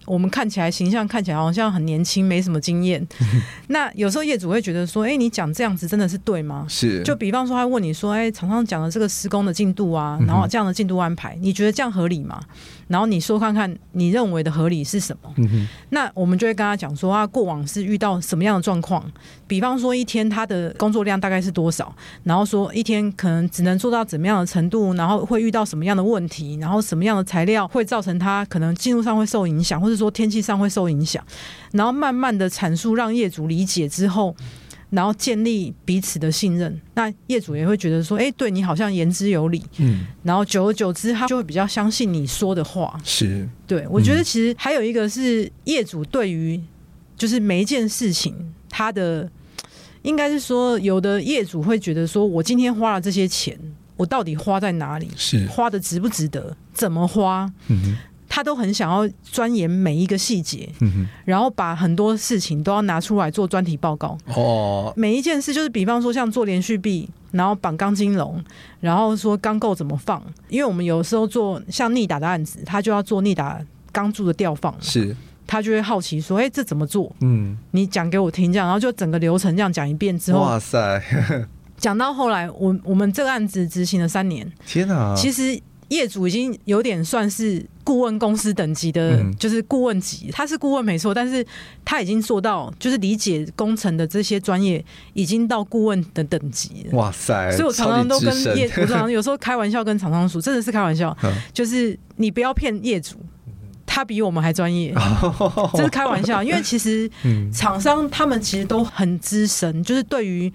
我们看起来形象看起来好像很年轻，没什么经验。[LAUGHS] 那有时候业主会觉得说：“哎，你讲这样子真的是对吗？”是。就比方说，他问你说：“哎，厂商讲的这个施工的进度啊，然后这样的进度安排，你觉得这样合理吗？”然后你说看看，你认为的合理是什么？嗯。那我们就会跟他讲说，啊过往是遇到什么样的状况？比方说，一天他的工作量大概是多少？然后说一天可能只能做到怎么样的程度？然后会遇到什么样的问题？然后什么样的材料会造成他可能进度上会受影响，或者说天气上会受影响？然后慢慢的阐述，让业主理解之后。然后建立彼此的信任，那业主也会觉得说，哎，对你好像言之有理，嗯，然后久而久之，他就会比较相信你说的话。是，对，我觉得其实还有一个是业主对于就是每一件事情，他的应该是说，有的业主会觉得说，我今天花了这些钱，我到底花在哪里？是花的值不值得？怎么花？嗯他都很想要钻研每一个细节，嗯，然后把很多事情都要拿出来做专题报告。哦，每一件事就是，比方说像做连续币，然后绑钢筋笼，然后说钢构怎么放，因为我们有时候做像逆打的案子，他就要做逆打钢柱的吊放，是，他就会好奇说，哎，这怎么做？嗯，你讲给我听，这样，然后就整个流程这样讲一遍之后，哇塞，[LAUGHS] 讲到后来，我我们这个案子执行了三年，天哪，其实。业主已经有点算是顾问公司等级的，就是顾问级。他是顾问没错，但是他已经做到，就是理解工程的这些专业，已经到顾问的等级。哇塞！所以我常常都跟业，我常常 [LAUGHS] 有时候开玩笑跟厂商说，真的是开玩笑，就是你不要骗业主，他比我们还专业，[LAUGHS] 这是开玩笑。因为其实厂商他们其实都很资深，就是对于。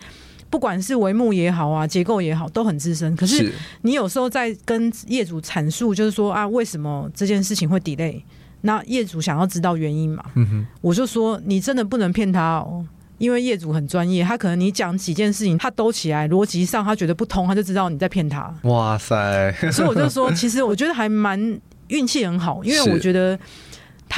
不管是帷幕也好啊，结构也好，都很资深。可是你有时候在跟业主阐述，就是说啊，为什么这件事情会 delay？那业主想要知道原因嘛？嗯哼，我就说你真的不能骗他哦，因为业主很专业，他可能你讲几件事情，他兜起来逻辑上他觉得不通，他就知道你在骗他。哇塞！所以我就说，其实我觉得还蛮运气很好，因为我觉得。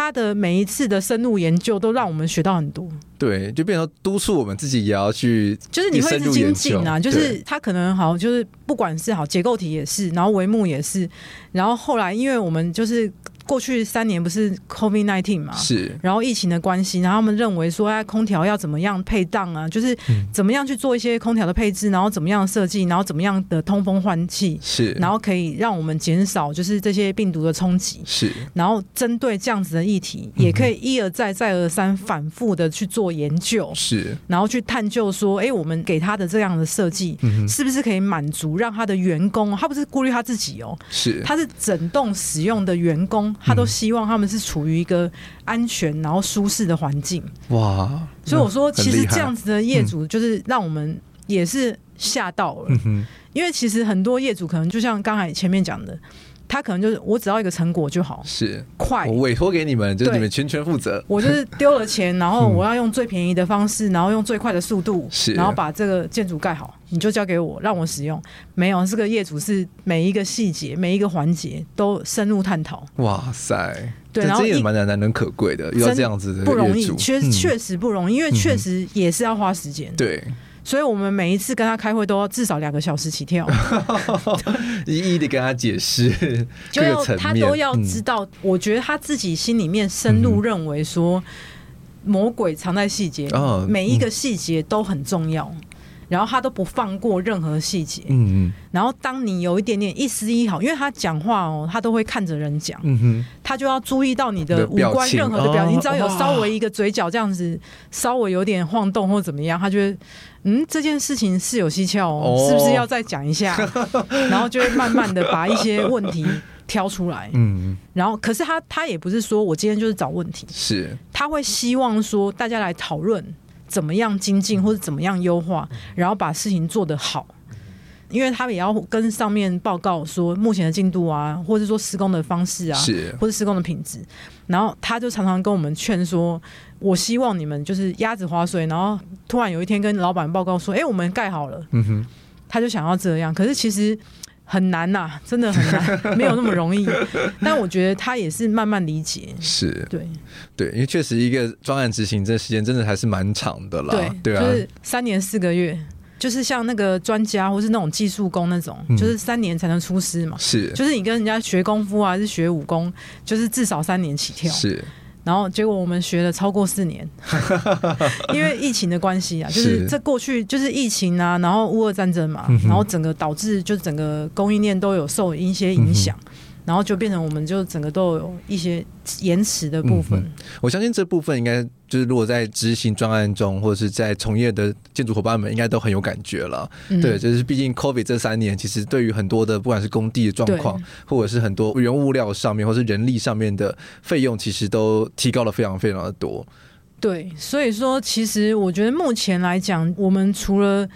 他的每一次的深入研究都让我们学到很多，对，就变成督促我们自己也要去，就是你会精进啊，就是他可能好，就是不管是好结构体也是，然后帷幕也是，然后后来因为我们就是。过去三年不是 COVID nineteen 嘛，是，然后疫情的关系，然后他们认为说，哎，空调要怎么样配档啊？就是怎么样去做一些空调的配置，然后怎么样设计，然后怎么样的通风换气，是，然后可以让我们减少就是这些病毒的冲击，是，然后针对这样子的议题，也可以一而再再而三反复的去做研究，是，然后去探究说，哎，我们给他的这样的设计，是不是可以满足让他的员工，他不是顾虑他自己哦，是，他是整栋使用的员工。他都希望他们是处于一个安全然后舒适的环境。哇！所以我说，其实这样子的业主就是让我们也是吓到了，因为其实很多业主可能就像刚才前面讲的。他可能就是我只要一个成果就好，是快，我委托给你们，就是你们全权负责。我就是丢了钱，然后 [LAUGHS] 我要用最便宜的方式，然后用最快的速度，是，然后把这个建筑盖好，你就交给我，让我使用。没有，这个业主是每一个细节、每一个环节都深入探讨。哇塞，对，然后这也蛮难难能可贵的，遇到这样子的，不容易，确确实不容易，因为确实也是要花时间。对。所以我们每一次跟他开会都要至少两个小时起跳，[LAUGHS] 一一的跟他解释，[LAUGHS] 就要他都要知道。我觉得他自己心里面深入认为说，魔鬼藏在细节里，每一个细节都很重要。然后他都不放过任何细节，嗯嗯。然后当你有一点点一丝一毫，因为他讲话哦，他都会看着人讲，嗯哼。他就要注意到你的五官任何的表情，你只要有稍微一个嘴角这样子，稍微有点晃动或怎么样，他就会嗯，这件事情是有蹊跷哦，是不是要再讲一下？[LAUGHS] 然后就会慢慢的把一些问题挑出来，嗯。然后可是他他也不是说我今天就是找问题，是他会希望说大家来讨论。怎么样精进或者怎么样优化，然后把事情做得好。因为他们也要跟上面报告说目前的进度啊，或者说施工的方式啊，是或者施工的品质。然后他就常常跟我们劝说，我希望你们就是鸭子划水，然后突然有一天跟老板报告说，哎，我们盖好了。嗯哼，他就想要这样，可是其实很难呐、啊，真的很难，[LAUGHS] 没有那么容易。但我觉得他也是慢慢理解，是对对，因为确实一个专案执行这时间真的还是蛮长的啦，对对啊，就是三年四个月。就是像那个专家或是那种技术工那种，嗯，就是三年才能出师嘛。是，就是你跟人家学功夫啊，还是学武功，就是至少三年起跳。是，然后结果我们学了超过四年，[LAUGHS] 因为疫情的关系啊，就是这过去就是疫情啊，然后乌俄战争嘛，然后整个导致就整个供应链都有受一些影响。嗯然后就变成我们就整个都有一些延迟的部分。嗯。我相信这部分应该就是如果在执行专案中，或者是在从业的建筑伙伴们，应该都很有感觉了。嗯。对，就是毕竟 COVID 这三年，其实对于很多的不管是工地的状况，或者是很多原物料上面，或是人力上面的费用，其实都提高了非常非常的多。对，所以说其实我觉得目前来讲，我们除了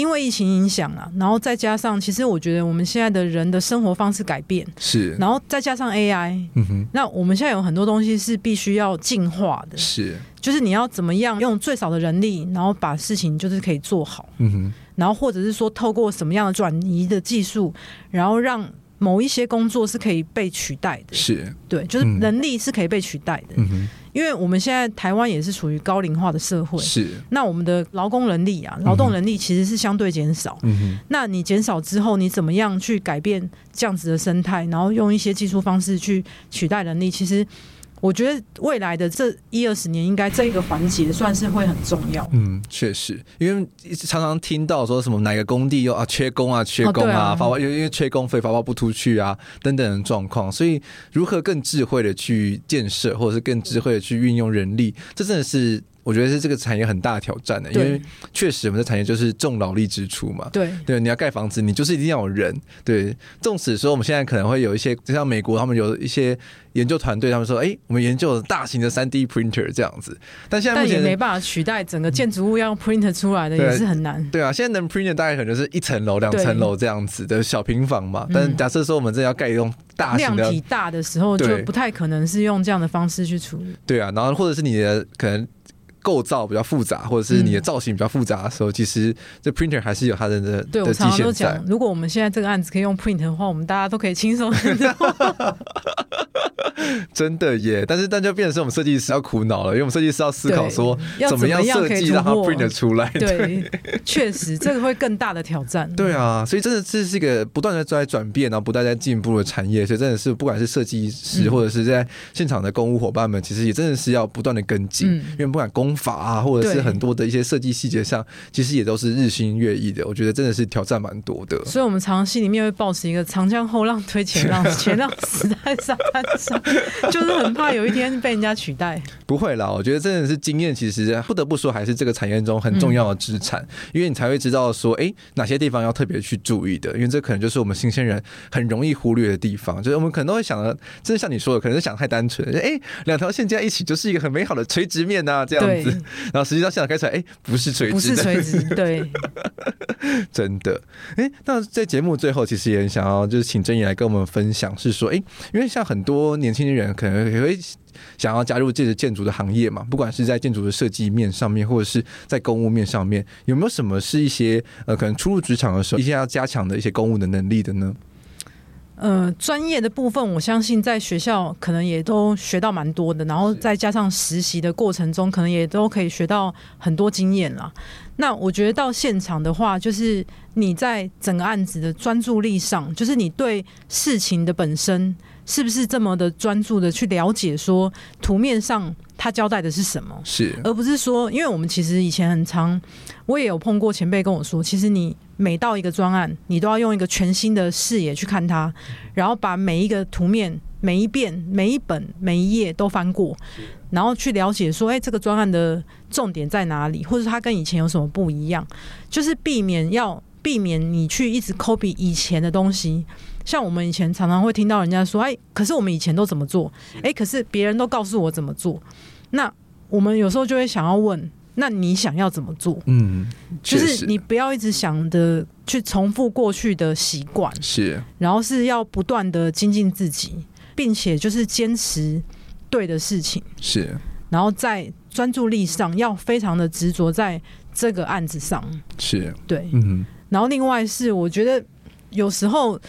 因为疫情影响了，然后再加上，其实我觉得我们现在的人的生活方式改变是，然后再加上 AI，嗯哼，那我们现在有很多东西是必须要进化的，是，就是你要怎么样用最少的人力，然后把事情就是可以做好，嗯哼，然后或者是说透过什么样的转移的技术，然后让某一些工作是可以被取代的，是对，就是能力是可以被取代的，嗯哼。因为我们现在台湾也是属于高龄化的社会，是。那我们的劳工能力啊，劳动能力其实是相对减少。嗯哼。那你减少之后，你怎么样去改变这样子的生态，然后用一些技术方式去取代能力？其实。我觉得未来的这一二十年，应该这一个环节算是会很重要。嗯，确实，因为常常听到说什么哪个工地又啊缺工啊缺工啊，发包因为因为缺工费发包不出去啊等等的状况，所以如何更智慧的去建设，或者是更智慧的去运用人力，这真的是。我觉得是这个产业很大的挑战的，因为确实我们的产业就是重劳力支出嘛。对对，你要盖房子，你就是一定要有人。对，纵使说我们现在可能会有一些，就像美国他们有一些研究团队，他们说，哎，我们研究了大型的三 D printer 这样子，但现在目前但也没办法取代整个建筑物要用 printer 出来的，也是很难。对啊，现在能 printer 大概可能是一层楼、两层楼这样子的小平房嘛。但是假设说我们真的要盖一栋大型的量体大的时候，就不太可能是用这样的方式去处理。对啊，然后或者是你的可能。构造比较复杂，或者是你的造型比较复杂的时候，嗯、其实这 printer 还是有它的的对我常常都讲，如果我们现在这个案子可以用 print 的话，我们大家都可以轻松很多。[LAUGHS] [LAUGHS] [LAUGHS] 真的耶！但是但就变成是我们设计师要苦恼了，因为我们设计师要思考说怎么样设计让它 print 出来。对，[LAUGHS] 确实这个会更大的挑战。对啊，所以真的这是一个不断的在转变，然后不断在进步的产业。所以真的是不管是设计师或者是在现场的公务伙伴们，其实也真的是要不断的跟进，嗯、因为不管工法啊，或者是很多的一些设计细节上，其实也都是日新月异的。我觉得真的是挑战蛮多的。所以，我们常常心里面会抱持一个长江后浪推前浪，[LAUGHS] 前浪死在沙滩上。[LAUGHS] 就是很怕有一天被人家取代。不会啦，我觉得真的是经验，其实不得不说还是这个产业中很重要的资产，嗯，因为你才会知道说，哎、欸，哪些地方要特别去注意的，因为这可能就是我们新鲜人很容易忽略的地方。就是我们可能都会想的，真的像你说的，可能是想太单纯，哎、欸，两条线加在一起就是一个很美好的垂直面啊，这样子。然后实际上现场开出来，哎、欸，不是垂直，不是垂直，对，[LAUGHS] 真的。哎、欸，那在节目最后，其实也很想要就是请禛宜来跟我们分享，是说，哎、欸，因为像很多年轻轻人。可能也会想要加入这个建筑的行业嘛？不管是在建筑的设计面上面，或者是在公务面上面，有没有什么是一些呃，可能初入职场的时候一些要加强的一些公务的能力的呢？呃，专业的部分，我相信在学校可能也都学到蛮多的，然后再加上实习的过程中，可能也都可以学到很多经验啦。那我觉得到现场的话，就是你在整个案子的专注力上，就是你对事情的本身。是不是这么的专注的去了解说图面上他交代的是什么？是，而不是说，因为我们其实以前很常，我也有碰过前辈跟我说，其实你每到一个专案，你都要用一个全新的视野去看它，然后把每一个图面、每一遍、每一本、每一页都翻过，然后去了解说，哎，这个专案的重点在哪里，或者它跟以前有什么不一样，就是避免要避免你去一直 copy 以前的东西。像我们以前常常会听到人家说：“哎，可是我们以前都怎么做？哎，可是别人都告诉我怎么做。”那我们有时候就会想要问：“那你想要怎么做？”嗯，就是你不要一直想着，去重复过去的习惯，是，然后是要不断的精进自己，并且就是坚持对的事情，是，然后在专注力上要非常的执着在这个案子上，是。对，嗯，然后另外是我觉得有时候，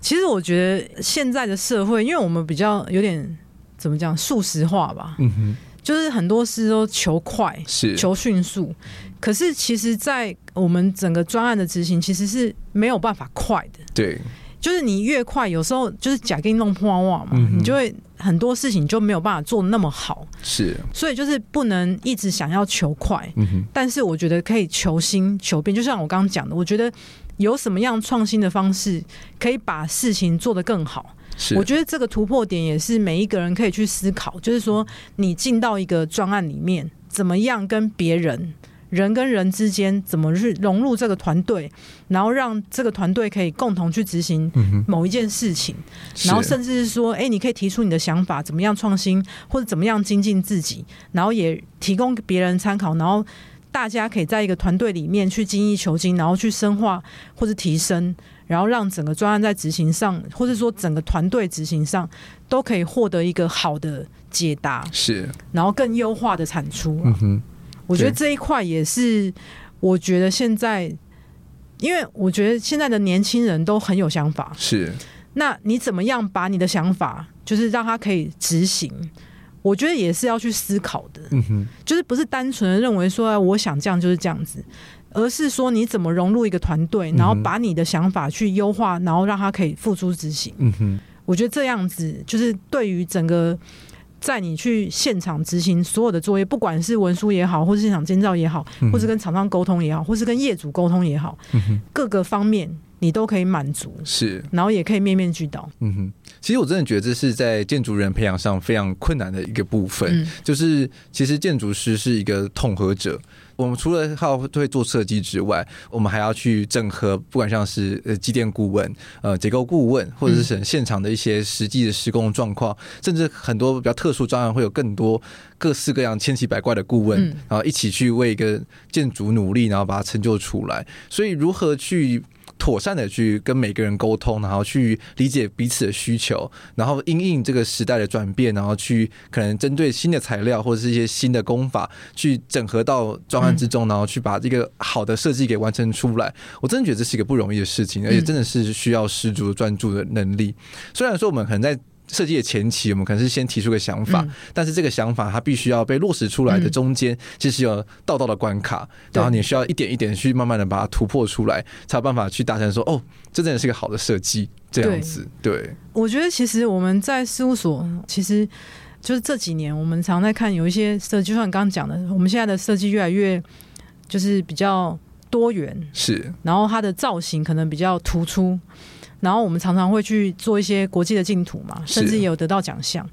其实我觉得现在的社会，因为我们比较有点怎么讲，速食化吧，嗯哼。就是很多事都求快，是求迅速。可是其实，在我们整个专案的执行，其实是没有办法快的。对，就是你越快，有时候就是假给你弄破袜嘛，嗯、你就会很多事情就没有办法做那么好。是，所以就是不能一直想要求快。但是我觉得可以求新求变，就像我刚刚讲的，我觉得有什么样创新的方式，可以把事情做得更好。我觉得这个突破点也是每一个人可以去思考，就是说你进到一个专案里面，怎么样跟别人人跟人之间怎么去融入这个团队，然后让这个团队可以共同去执行某一件事情，然后甚至是说，哎，你可以提出你的想法，怎么样创新或者怎么样精进自己，然后也提供给别人参考，然后大家可以在一个团队里面去精益求精，然后去深化或者提升。然后让整个专案在执行上，或者说整个团队执行上，都可以获得一个好的解答，是，然后更优化的产出。嗯哼，我觉得这一块也是，我觉得现在，因为我觉得现在的年轻人都很有想法，是。那你怎么样把你的想法，就是让他可以执行？我觉得也是要去思考的。嗯哼，就是不是单纯的认为说，我想这样就是这样子。而是说你怎么融入一个团队，然后把你的想法去优化，然后让他可以付诸执行。嗯哼，我觉得这样子就是对于整个在你去现场执行所有的作业，不管是文书也好，或是现场监造也好，或是跟厂商沟通也好，或是跟业主沟通也好，各个方面你都可以满足。是，然后也可以面面俱到。嗯哼，其实我真的觉得这是在建筑人培养上非常困难的一个部分，嗯、就是其实建筑师是一个统合者。我们除了靠会做设计之外，我们还要去整合，不管像是呃机电顾问、呃结构顾问，或者是现场的一些实际的施工状况，嗯、甚至很多比较特殊专案会有更多各式各样千奇百怪的顾问，嗯、然后一起去为一个建筑努力，然后把它成就出来。所以如何去妥善的去跟每个人沟通，然后去理解彼此的需求，然后因应这个时代的转变，然后去可能针对新的材料或者是一些新的工法去整合到专案之中，然后去把这个好的设计给完成出来。我真的觉得这是一个不容易的事情，而且真的是需要十足专注的能力。虽然说我们可能在设计的前期，我们可能是先提出个想法，嗯、但是这个想法它必须要被落实出来的中间，其实有道道的关卡，嗯、然后你需要一点一点去慢慢的把它突破出来，才有办法去达成说，哦，这真的是个好的设计，这样子。对，对我觉得其实我们在事务所，其实就是这几年，我们常在看有一些设计，就像你刚刚讲的，我们现在的设计越来越就是比较多元，是，然后它的造型可能比较突出。然后我们常常会去做一些国际的竞图嘛，甚至也有得到奖项。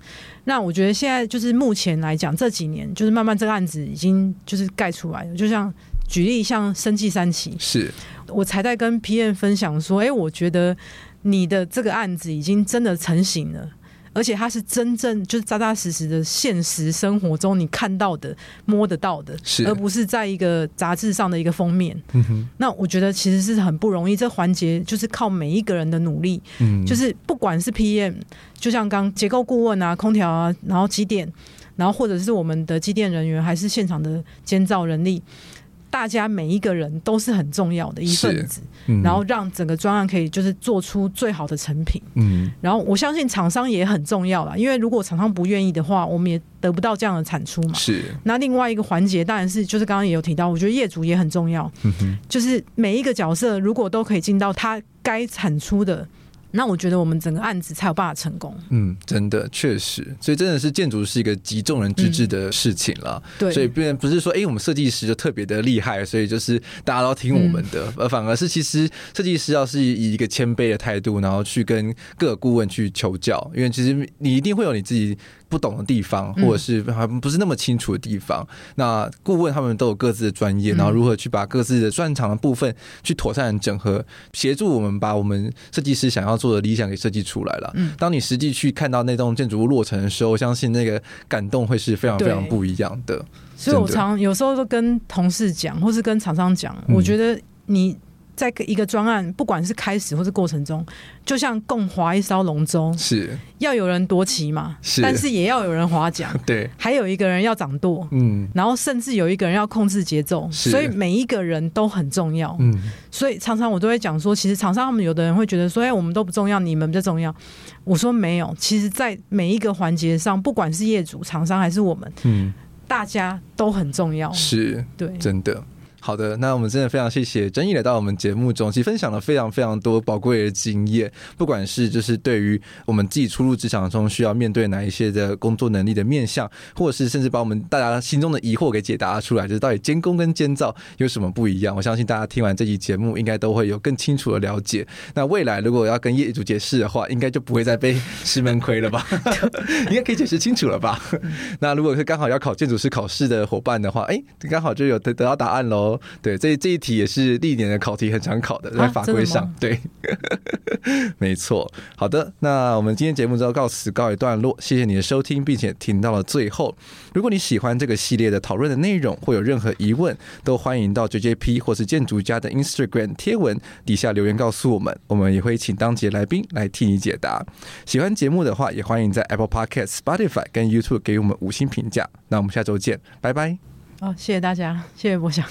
那我觉得现在就是目前来讲，这几年就是慢慢这个案子已经就是盖出来了。就像举例，像生计三期，是我才在跟 P N 分享说，哎，我觉得你的这个案子已经真的成型了。而且它是真正就是扎扎实实的现实生活中你看到的、摸得到的，是而不是在一个杂志上的一个封面。那我觉得其实是很不容易，这环节就是靠每一个人的努力。嗯，就是不管是 PM，就像刚结构顾问啊、空调啊，然后机电，然后或者是我们的机电人员，还是现场的监造人力。大家每一个人都是很重要的一份子，嗯、然后让整个专案可以就是做出最好的成品。嗯，然后我相信厂商也很重要啦，因为如果厂商不愿意的话，我们也得不到这样的产出嘛。是。那另外一个环节当然是就是刚刚也有提到，我觉得业主也很重要。嗯哼，就是每一个角色如果都可以尽到他该产出的。那我觉得我们整个案子才有办法成功。嗯，真的确实，所以真的是建筑是一个集众人之智的事情了。嗯、对，所以并不是说，哎、欸，我们设计师就特别的厉害，所以就是大家都听我们的，而、嗯、反而是其实设计师要是以一个谦卑的态度，然后去跟各个顾问去求教，因为其实你一定会有你自己。不懂的地方，或者是还不是那么清楚的地方，嗯、那顾问他们都有各自的专业，然后如何去把各自的专长的部分去妥善的整合，协助我们把我们设计师想要做的理想给设计出来了。嗯，当你实际去看到那栋建筑物落成的时候，我相信那个感动会是非常非常不一样的。所以我常有时候都跟同事讲，或是跟厂商讲，我觉得你在一个专案，不管是开始或是过程中，就像共划一艘龙舟，是。要有人夺旗嘛，是，但是也要有人划桨，[LAUGHS] 对，还有一个人要掌舵，嗯，然后甚至有一个人要控制节奏，所以每一个人都很重要，嗯，所以常常我都会讲说，其实厂商他们有的人会觉得说，哎，我们都不重要，你们比较重要。我说没有，其实，在每一个环节上，不管是业主、厂商还是我们，嗯，大家都很重要，是对，真的。好的，那我们真的非常谢谢禛逸来到我们节目中，其实分享了非常非常多宝贵的经验，不管是就是对于我们自己初入职场中需要面对哪一些的工作能力的面向，或者是甚至把我们大家心中的疑惑给解答出来，就是到底监工跟监造有什么不一样？我相信大家听完这期节目，应该都会有更清楚的了解。那未来如果要跟业主解释的话，应该就不会再被 [LAUGHS] 吃闷亏了吧？应该可以解释清楚了吧？那如果是刚好要考建筑师考试的伙伴的话，哎，刚好就有得得到答案喽。对，这这一题也是历年的考题很常考的，在法规上。啊、对，没错。好的，那我们今天节目就要告辞告一段落，谢谢你的收听，并且听到了最后。如果你喜欢这个系列的讨论的内容，或有任何疑问，都欢迎到 JJP 或是建筑家的 Instagram 贴文底下留言告诉我们，我们也会请当节来宾来替你解答。喜欢节目的话，也欢迎在 Apple Podcast、Spotify 跟 YouTube 给我们五星评价。那我们下周见，拜拜。好，谢谢大家，谢谢博翔。